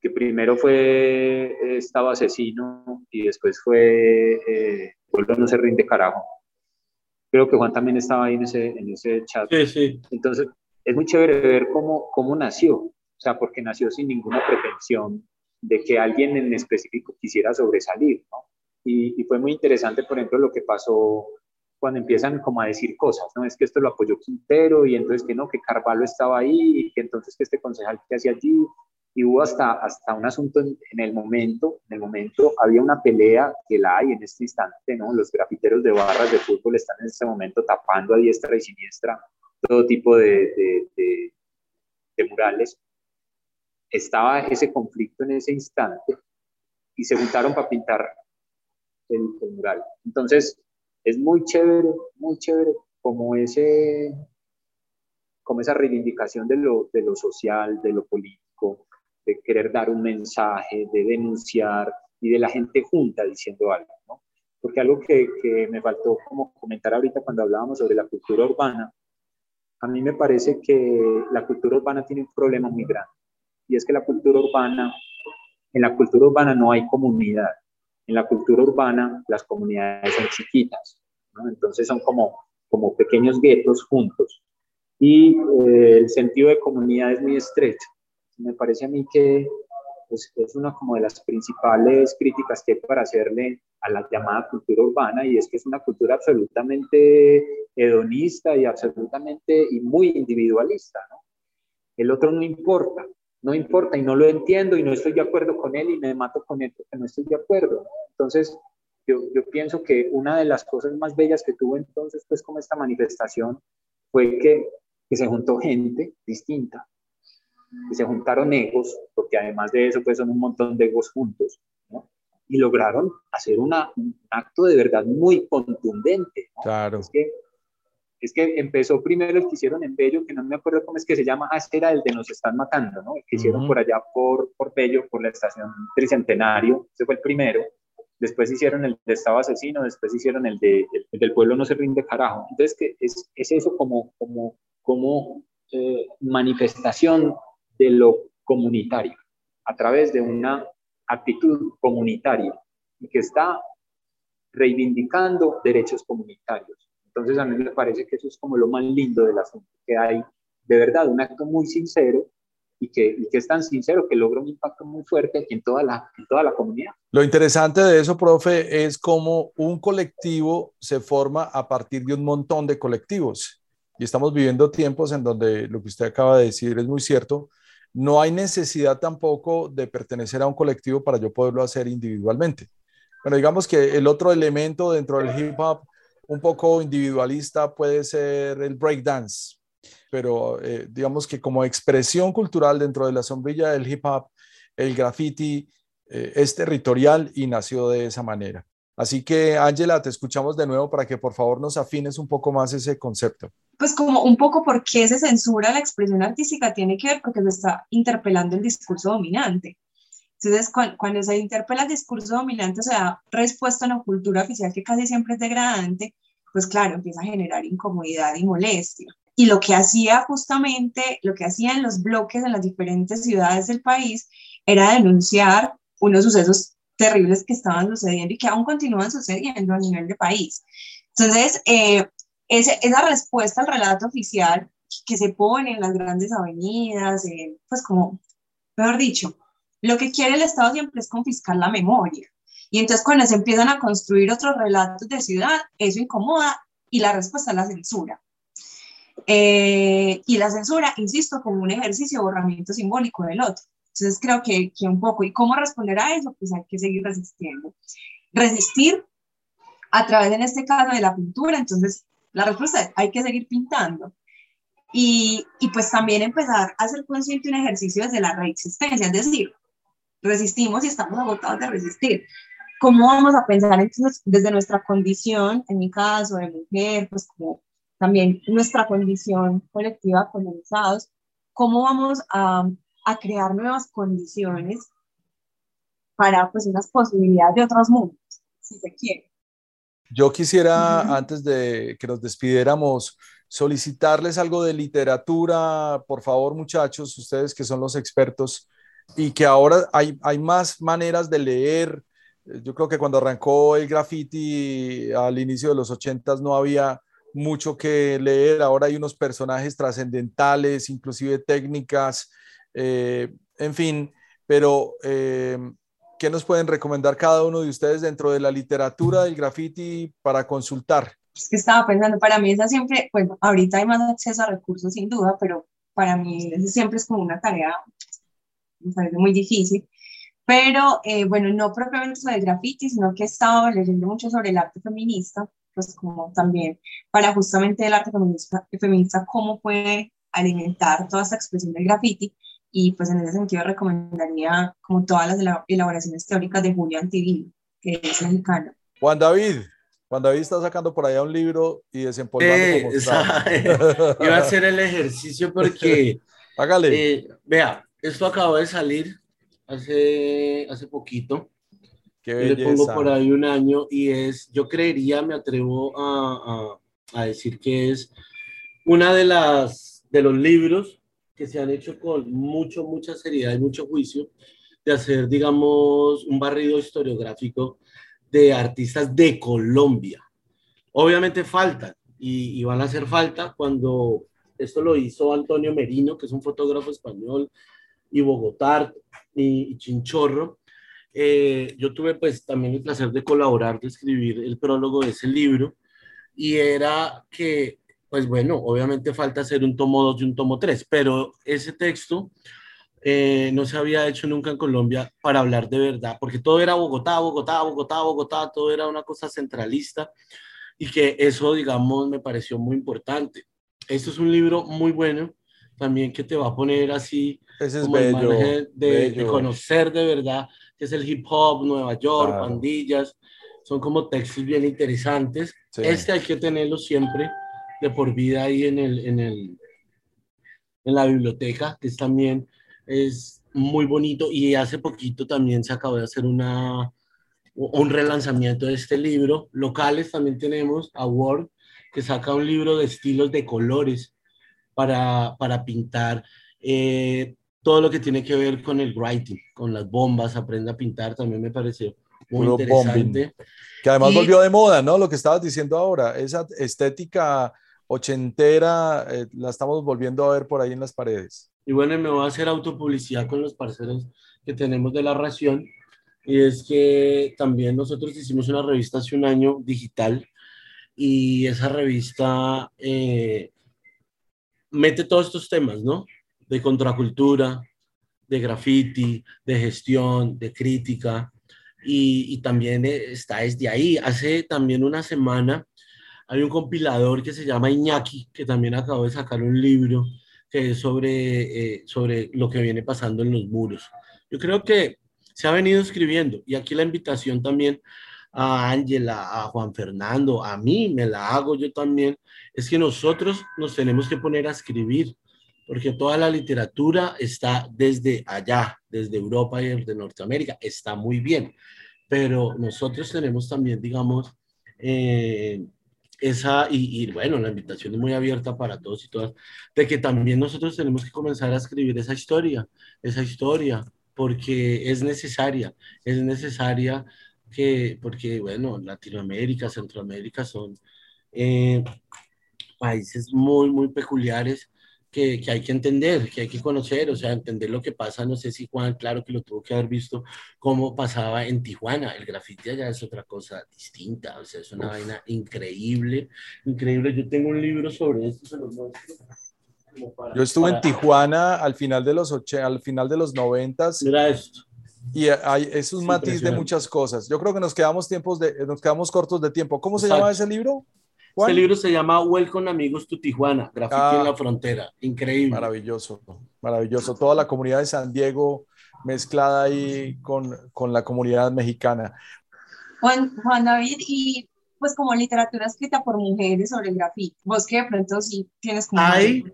que primero fue estaba asesino y después fue eh, Pueblo no se rinde carajo. Creo que Juan también estaba ahí en ese, en ese chat. Sí, sí. Entonces, es muy chévere ver cómo, cómo nació, o sea, porque nació sin ninguna pretensión de que alguien en específico quisiera sobresalir, ¿no? Y, fue muy interesante, por ejemplo, lo que pasó cuando empiezan como a decir cosas, ¿no? Es que esto lo apoyó Quintero y entonces que no, que Carvalho estaba ahí y que entonces que este concejal que hacía allí y hubo hasta, hasta un asunto en, el momento, en el momento había una pelea que la hay en este instante, ¿no? Los grafiteros de barras de fútbol están en este momento tapando a diestra y siniestra todo tipo de, de, de murales. Estaba ese conflicto en ese instante y se juntaron para pintar el, el mural. Entonces, es muy chévere, muy chévere como ese como esa reivindicación de lo, de lo social, de lo político, de querer dar un mensaje, de denunciar y de la gente junta diciendo algo, ¿no? Porque algo que, que me faltó como comentar ahorita cuando hablábamos sobre la cultura urbana, a mí me parece que la cultura urbana tiene un problema muy grande y es que la cultura urbana, en la cultura urbana no hay comunidad, en la cultura urbana las comunidades son chiquitas, entonces son como, como pequeños guetos juntos. Y eh, el sentido de comunidad es muy estrecho. Me parece a mí que pues, es una como de las principales críticas que hay para hacerle a la llamada cultura urbana y es que es una cultura absolutamente hedonista y absolutamente y muy individualista. El otro no importa, no importa y no lo entiendo y no estoy de acuerdo con él y me mato con él porque no estoy de acuerdo. Entonces, yo, yo pienso que una de las cosas más bellas que tuvo entonces, pues como esta manifestación, fue que, que se juntó gente distinta, y se juntaron egos, porque además de eso, pues son un montón de egos juntos, ¿no? y lograron hacer una, un acto de verdad muy contundente. Claro. Es que, es que empezó primero el que hicieron en Bello, que no me acuerdo cómo es que se llama, ah, era el de Nos Están Matando, ¿no? El que hicieron por allá por, por Bello, por la estación Tricentenario, ese fue el primero. Después hicieron el de Estado Asesino, después hicieron el, de, el, del Pueblo No se rinde carajo. Entonces, que es, es eso como, como, como eh, manifestación de lo comunitario, a través de una actitud comunitaria y que está reivindicando derechos comunitarios. Entonces a mí me parece que eso es como lo más lindo del asunto, que hay de verdad un acto muy sincero y que, y que es tan sincero que logra un impacto muy fuerte en toda, la, en toda la comunidad. Lo interesante de eso, profe, es cómo un colectivo se forma a partir de un montón de colectivos. Y estamos viviendo tiempos en donde lo que usted acaba de decir es muy cierto, no hay necesidad tampoco de pertenecer a un colectivo para yo poderlo hacer individualmente. Bueno, digamos que el otro elemento dentro del hip hop un poco individualista puede ser el breakdance, pero eh, digamos que como expresión cultural dentro de la sombrilla del hip hop, el graffiti eh, es territorial y nació de esa manera. Así que, Ángela, te escuchamos de nuevo para que por favor nos afines un poco más ese concepto. Pues como un poco por qué se censura la expresión artística tiene que ver porque se está interpelando el discurso dominante. Entonces, cuando, se interpela el discurso dominante, o sea, respuesta a una cultura oficial que casi siempre es degradante, pues claro, empieza a generar incomodidad y molestia. Y lo que hacía justamente, lo que hacían los bloques en las diferentes ciudades del país era denunciar unos sucesos terribles que estaban sucediendo y que aún continúan sucediendo a nivel de país. Entonces, eh, esa respuesta al relato oficial que se pone en las grandes avenidas, eh, pues como, mejor dicho, lo que quiere el Estado siempre es confiscar la memoria. Y entonces cuando se empiezan a construir otros relatos de ciudad, eso incomoda y la respuesta es la censura. Eh, y la censura, insisto, como un ejercicio de borramiento simbólico del otro. Entonces creo que, que un poco, ¿y cómo responder a eso? Pues hay que seguir resistiendo. Resistir a través, en este caso, de la pintura, entonces la respuesta es, hay que seguir pintando. Y, y, pues también empezar a ser consciente un ejercicio desde la reexistencia, es decir, resistimos y estamos agotados de resistir. ¿Cómo vamos a pensar entonces desde nuestra condición, en mi caso de mujer, pues como también nuestra condición colectiva colonizados, cómo vamos a a crear nuevas condiciones para pues unas posibilidades de otros mundos, si se quiere. Yo quisiera, antes de que nos despidiéramos, solicitarles algo de literatura, por favor, muchachos, ustedes que son los expertos y que ahora hay, hay más maneras de leer. Yo creo que cuando arrancó el graffiti al inicio de los ochentas no había mucho que leer, ahora hay unos personajes trascendentales, inclusive técnicas eh, en fin, pero eh, ¿qué nos pueden recomendar cada uno de ustedes dentro de la literatura del graffiti para consultar? Es que estaba pensando, para mí esa siempre, pues ahorita hay más acceso a recursos sin duda, pero para mí siempre es como una tarea me parece muy difícil. Pero eh, bueno, no propiamente sobre el graffiti, sino que he estado leyendo mucho sobre el arte feminista, pues como también para justamente el arte feminista, feminista cómo puede alimentar toda esta expresión del graffiti y pues en ese sentido recomendaría como todas las elaboraciones teóricas de Julio Antivino, que es mexicano. Juan David, Juan David está sacando por allá un libro y desempolvando *laughs* eh, *laughs* Iba a hacer el ejercicio porque... *laughs* Hágale. Eh, vea, esto acabó de salir hace, hace poquito. Qué Le pongo por ahí un año y es, yo creería, me atrevo a, a, a decir que es una de las de los libros que se han hecho con mucho, mucha seriedad y mucho juicio de hacer, digamos, un barrido historiográfico de artistas de Colombia. Obviamente faltan y, van a hacer falta cuando esto lo hizo Antonio Merino, que es un fotógrafo español, y Bogotá y, Chinchorro. Eh, yo tuve pues también el placer de colaborar, de escribir el prólogo de ese libro, y era que pues bueno, obviamente falta hacer un tomo 2 y un tomo 3, pero ese texto eh, no se había hecho nunca en Colombia para hablar de verdad, porque todo era Bogotá, Bogotá, Bogotá, Bogotá, todo era una cosa centralista y que eso, digamos, me pareció muy importante. Esto es un libro muy bueno, también que te va a poner así Ese es como bello, de, conocer de verdad qué es el hip hop, Nueva York, pandillas, son como textos bien interesantes. Este hay que tenerlo siempre de por vida ahí en, el, en, el, en la biblioteca, que es también es muy bonito. Y hace poquito también se acabó de hacer una, un relanzamiento de este libro. Locales también tenemos a Word, que saca un libro de estilos de colores para, para pintar. Eh, todo lo que tiene que ver con el writing, con las bombas, aprende a pintar, también me pareció muy interesante. Que además volvió de moda, ¿no? Lo que estabas diciendo ahora, esa estética ochentera, eh, la estamos volviendo a ver por ahí en las paredes. Y bueno, me voy a hacer autopublicidad con los parceros que tenemos de la ración. Y es que también nosotros hicimos una revista hace un año digital y esa revista eh, mete todos estos temas, ¿no? De contracultura, de graffiti, de gestión, de crítica. Y, también está desde ahí. Hace también una semana hay un compilador que se llama Iñaki, que también acabó de sacar un libro que es sobre, eh, sobre lo que viene pasando en los muros. Yo creo que se ha venido escribiendo y aquí la invitación también a Ángela, a Juan Fernando, a mí, me la hago yo también, es que nosotros nos tenemos que poner a escribir, porque toda la literatura está desde allá, desde Europa y desde Norteamérica, está muy bien, pero nosotros tenemos también, digamos, eh, esa, y, bueno, la invitación es muy abierta para todos y todas, de que también nosotros tenemos que comenzar a escribir esa historia, esa historia, porque es necesaria, es necesaria que, porque bueno, Latinoamérica, Centroamérica son eh, países muy, muy peculiares que, que, hay que entender, que hay que conocer, o sea, entender lo que pasa. No sé si Juan, claro que lo tuvo que haber visto, cómo pasaba en Tijuana. El grafiti allá es otra cosa distinta, o sea, es una vaina increíble, increíble. Yo tengo un libro sobre esto, se los muestro. Yo estuve en Tijuana al final de los ocho, al final de los noventas. Mira esto. Y hay, es un matiz de muchas cosas. Yo creo que nos quedamos tiempos de, nos quedamos cortos de tiempo. ¿Cómo se llama ese libro? Este libro se llama Welcome Amigos to Tijuana, Grafiti en la ah. Frontera. Increíble. Maravilloso, maravilloso. Toda la comunidad de San Diego mezclada ahí con, con la comunidad mexicana. Juan, Juan David, y pues como literatura escrita por mujeres sobre el grafiti. Vos que de pronto sí tienes como... Hay,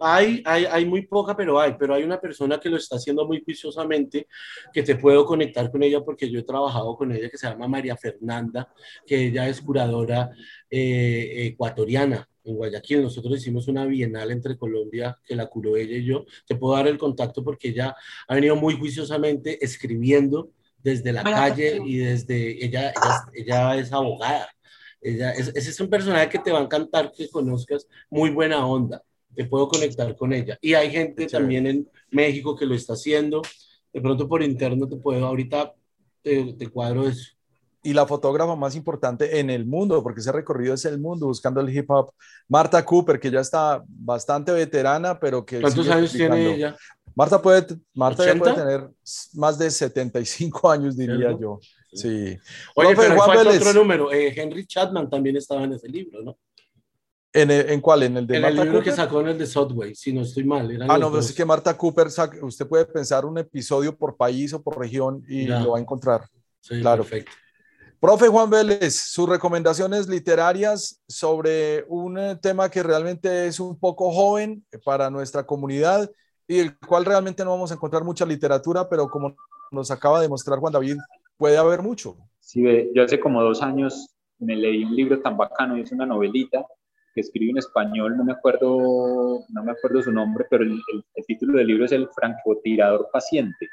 hay, hay, hay muy poca, pero hay, pero hay una persona que lo está haciendo muy juiciosamente, que te puedo conectar con ella porque yo he trabajado con ella, que se llama María Fernanda, que ella es curadora eh, ecuatoriana en Guayaquil. Nosotros hicimos una bienal entre Colombia que la curó ella y yo. Te puedo dar el contacto porque ella ha venido muy juiciosamente escribiendo desde la calle y desde ella, ella, ella es abogada ella, ese es un personaje que te va a encantar que conozcas, muy buena onda, te puedo conectar con ella. Y hay gente también en México que lo está haciendo, de pronto por interno te puedo, ahorita te, te cuadro eso y la fotógrafa más importante en el mundo, porque ese recorrido es el mundo buscando el hip hop. Marta Cooper, que ya está bastante veterana, pero que... ¿Cuántos años tiene ella? Marta puede, Marta ya puede tener más de 75 años, diría yo. Sí. Oye, pero Juan otro número. Eh, Henry Chapman también estaba en ese libro, ¿no? ¿En, ¿En, cuál? ¿En el de en el libro que sacó en el de Subway, si no estoy mal. ah, no, pero es que Marta Cooper, usted puede pensar un episodio por país o por región y lo va a encontrar. Sí, claro. Perfecto. Profe Juan Vélez, sus recomendaciones literarias sobre un eh, tema que realmente es un poco joven para nuestra comunidad y el cual realmente no vamos a encontrar mucha literatura, pero como nos acaba de mostrar Juan David, puede haber mucho. Sí, yo hace como dos años me leí un libro tan bacano, es una novelita que escribe en español, no me acuerdo, no me acuerdo su nombre, pero el, título del libro es El francotirador paciente.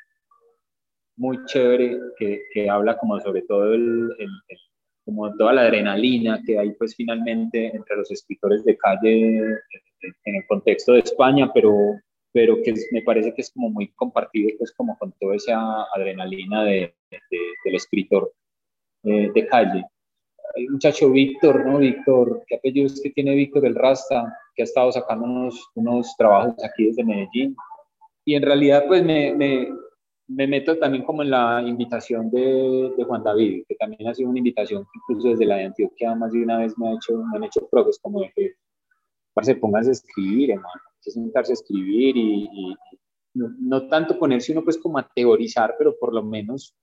Muy chévere, que, que habla como sobre todo el, como toda la adrenalina que hay pues finalmente entre los escritores de calle en el contexto de España, pero, pero que me parece que es como muy compartido pues como con toda esa adrenalina de, del escritor eh, de calle hay un muchacho Víctor, ¿no? Víctor, ¿qué apellido es que tiene Víctor el Rasta? Que ha estado sacando unos, unos trabajos aquí desde Medellín. Y en realidad, pues me, me, me meto también como en la invitación de, de, Juan David, que también ha sido una invitación que incluso desde la de Antioquia más de una vez me, ha hecho, me han hecho profes como de que, se pónganse a escribir, hermano, que sentarse a escribir y, no, no, tanto ponerse uno pues como a teorizar, pero por lo menos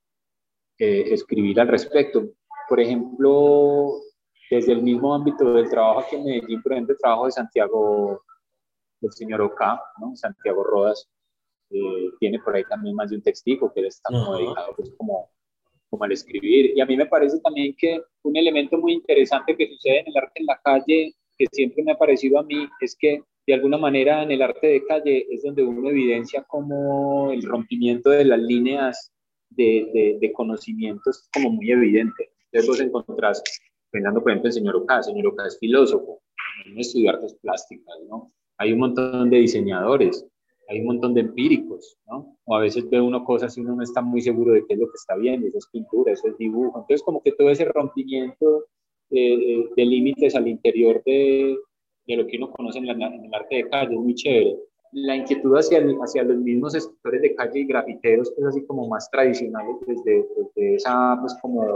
eh, escribir al respecto por ejemplo, desde el mismo ámbito del trabajo aquí en Medellín, por ejemplo, el trabajo de Santiago, del señor Oca, ¿no? Santiago Rodas, eh, tiene por ahí también más de un textico que él está como dedicado pues, como, como al escribir. Y a mí me parece también que un elemento muy interesante que sucede en el arte en la calle, que siempre me ha parecido a mí, es que de alguna manera en el arte de calle es donde uno evidencia como el rompimiento de las líneas de, de, como muy evidente. Entonces vos encontrás, pensando por ejemplo el señor Oca, el señor Oca es filósofo, no estudió artes plásticas, ¿no? Hay un montón de diseñadores, hay un montón de empíricos, ¿no? O a veces ve uno cosas y uno no está muy seguro de qué es lo que está viendo, eso es pintura, eso es dibujo. Entonces como que todo ese rompimiento de, límites al interior de, de, lo que uno conoce en, en, el arte de calle es muy chévere. La inquietud hacia, hacia los mismos escritores de calle y grafiteros, pues así como más tradicionales desde, desde esa, pues como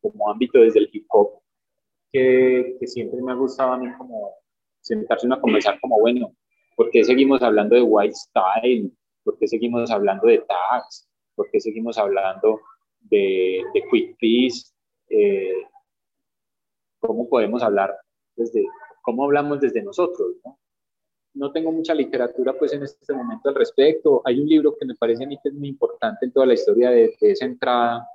como ámbito desde el hip hop, que, que, siempre me ha gustado a mí como sentarse a conversar como, bueno, ¿por qué seguimos hablando de white style? ¿Por qué seguimos hablando de tags? ¿Por qué seguimos hablando de, de quick piece? Eh, ¿Cómo podemos hablar desde, cómo hablamos desde nosotros? ¿no? no tengo mucha literatura pues en este momento al respecto. Hay un libro que me parece a mí que es muy importante en toda la historia de, de esa entrada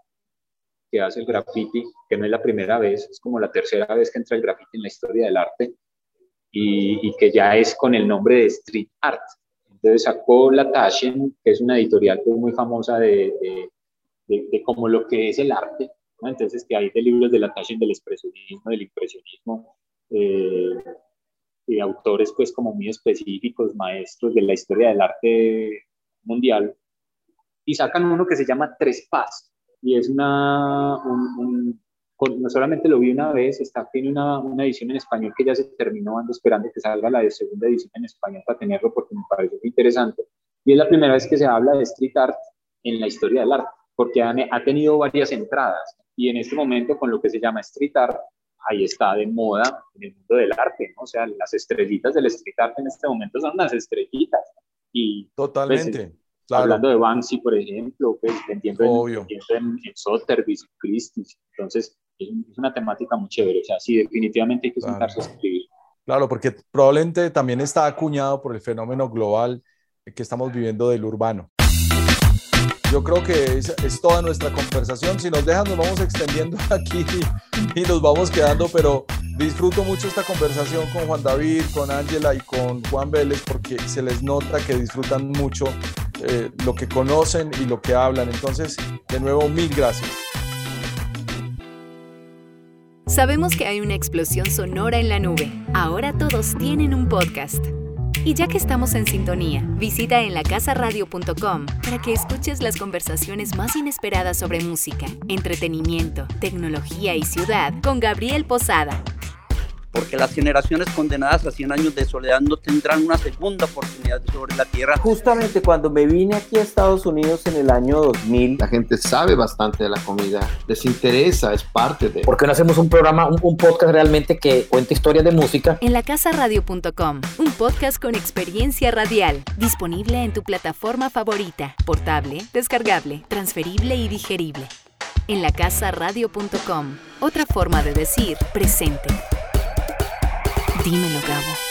que hace el graffiti, que no es la primera vez, es como la tercera vez que entra el graffiti en la historia del arte y, y que ya es con el nombre de street art. Entonces sacó la Taschen, que es una editorial pues, muy famosa de, de, de, como lo que es el arte. ¿no? Entonces que hay de libros de la Taschen del expresionismo, del impresionismo, eh, de autores pues como muy específicos, maestros de la historia del arte mundial. Y sacan uno que se llama Tres Paz, y es una, no solamente lo vi una vez, está, tiene una, una, edición en español que ya se terminó, ando esperando que salga la de segunda edición en español para tenerlo porque me parece muy interesante. Y es la primera vez que se habla de street art en la historia del arte, porque ha, ha tenido varias entradas y en este momento con lo que se llama street art, ahí está de moda en el mundo del arte, ¿no? O sea, las estrellitas del street art en este momento son las estrellitas. Y, pues, Totalmente. Hablando de Banksy, por ejemplo, pues en, en, en, Sotheby's, Christie's. Entonces, es, una temática muy chévere. O sea, sí, definitivamente hay que sentarse a escribir. Claro, porque probablemente también está acuñado por el fenómeno global que estamos viviendo del urbano. Yo creo que es, es, toda nuestra conversación. Si nos dejan, nos vamos extendiendo *laughs* aquí y nos vamos quedando, pero disfruto mucho esta conversación con Juan David, con Ángela y con Juan Vélez porque se les nota que disfrutan mucho eh, lo que conocen y lo que hablan. Entonces, de nuevo, mil gracias. Sabemos que hay una explosión sonora en la nube. Ahora todos tienen un podcast. Y ya que estamos en sintonía, visita en lacasaradio.com para que escuches las conversaciones más inesperadas sobre música, entretenimiento, tecnología y ciudad con Gabriel Posada. Porque las generaciones condenadas a 100 años de soledad no tendrán una segunda oportunidad sobre la tierra. Justamente cuando me vine aquí a Estados Unidos en el año 2000, la gente sabe bastante de la comida, les interesa, es parte de... ¿Por qué no hacemos un programa, un, un podcast realmente que cuente historias de música? En lacasaradio.com, un podcast con experiencia radial, disponible en tu plataforma favorita, portable, descargable, transferible y digerible. En lacasaradio.com, otra forma de decir presente. Dímelo, Gabo.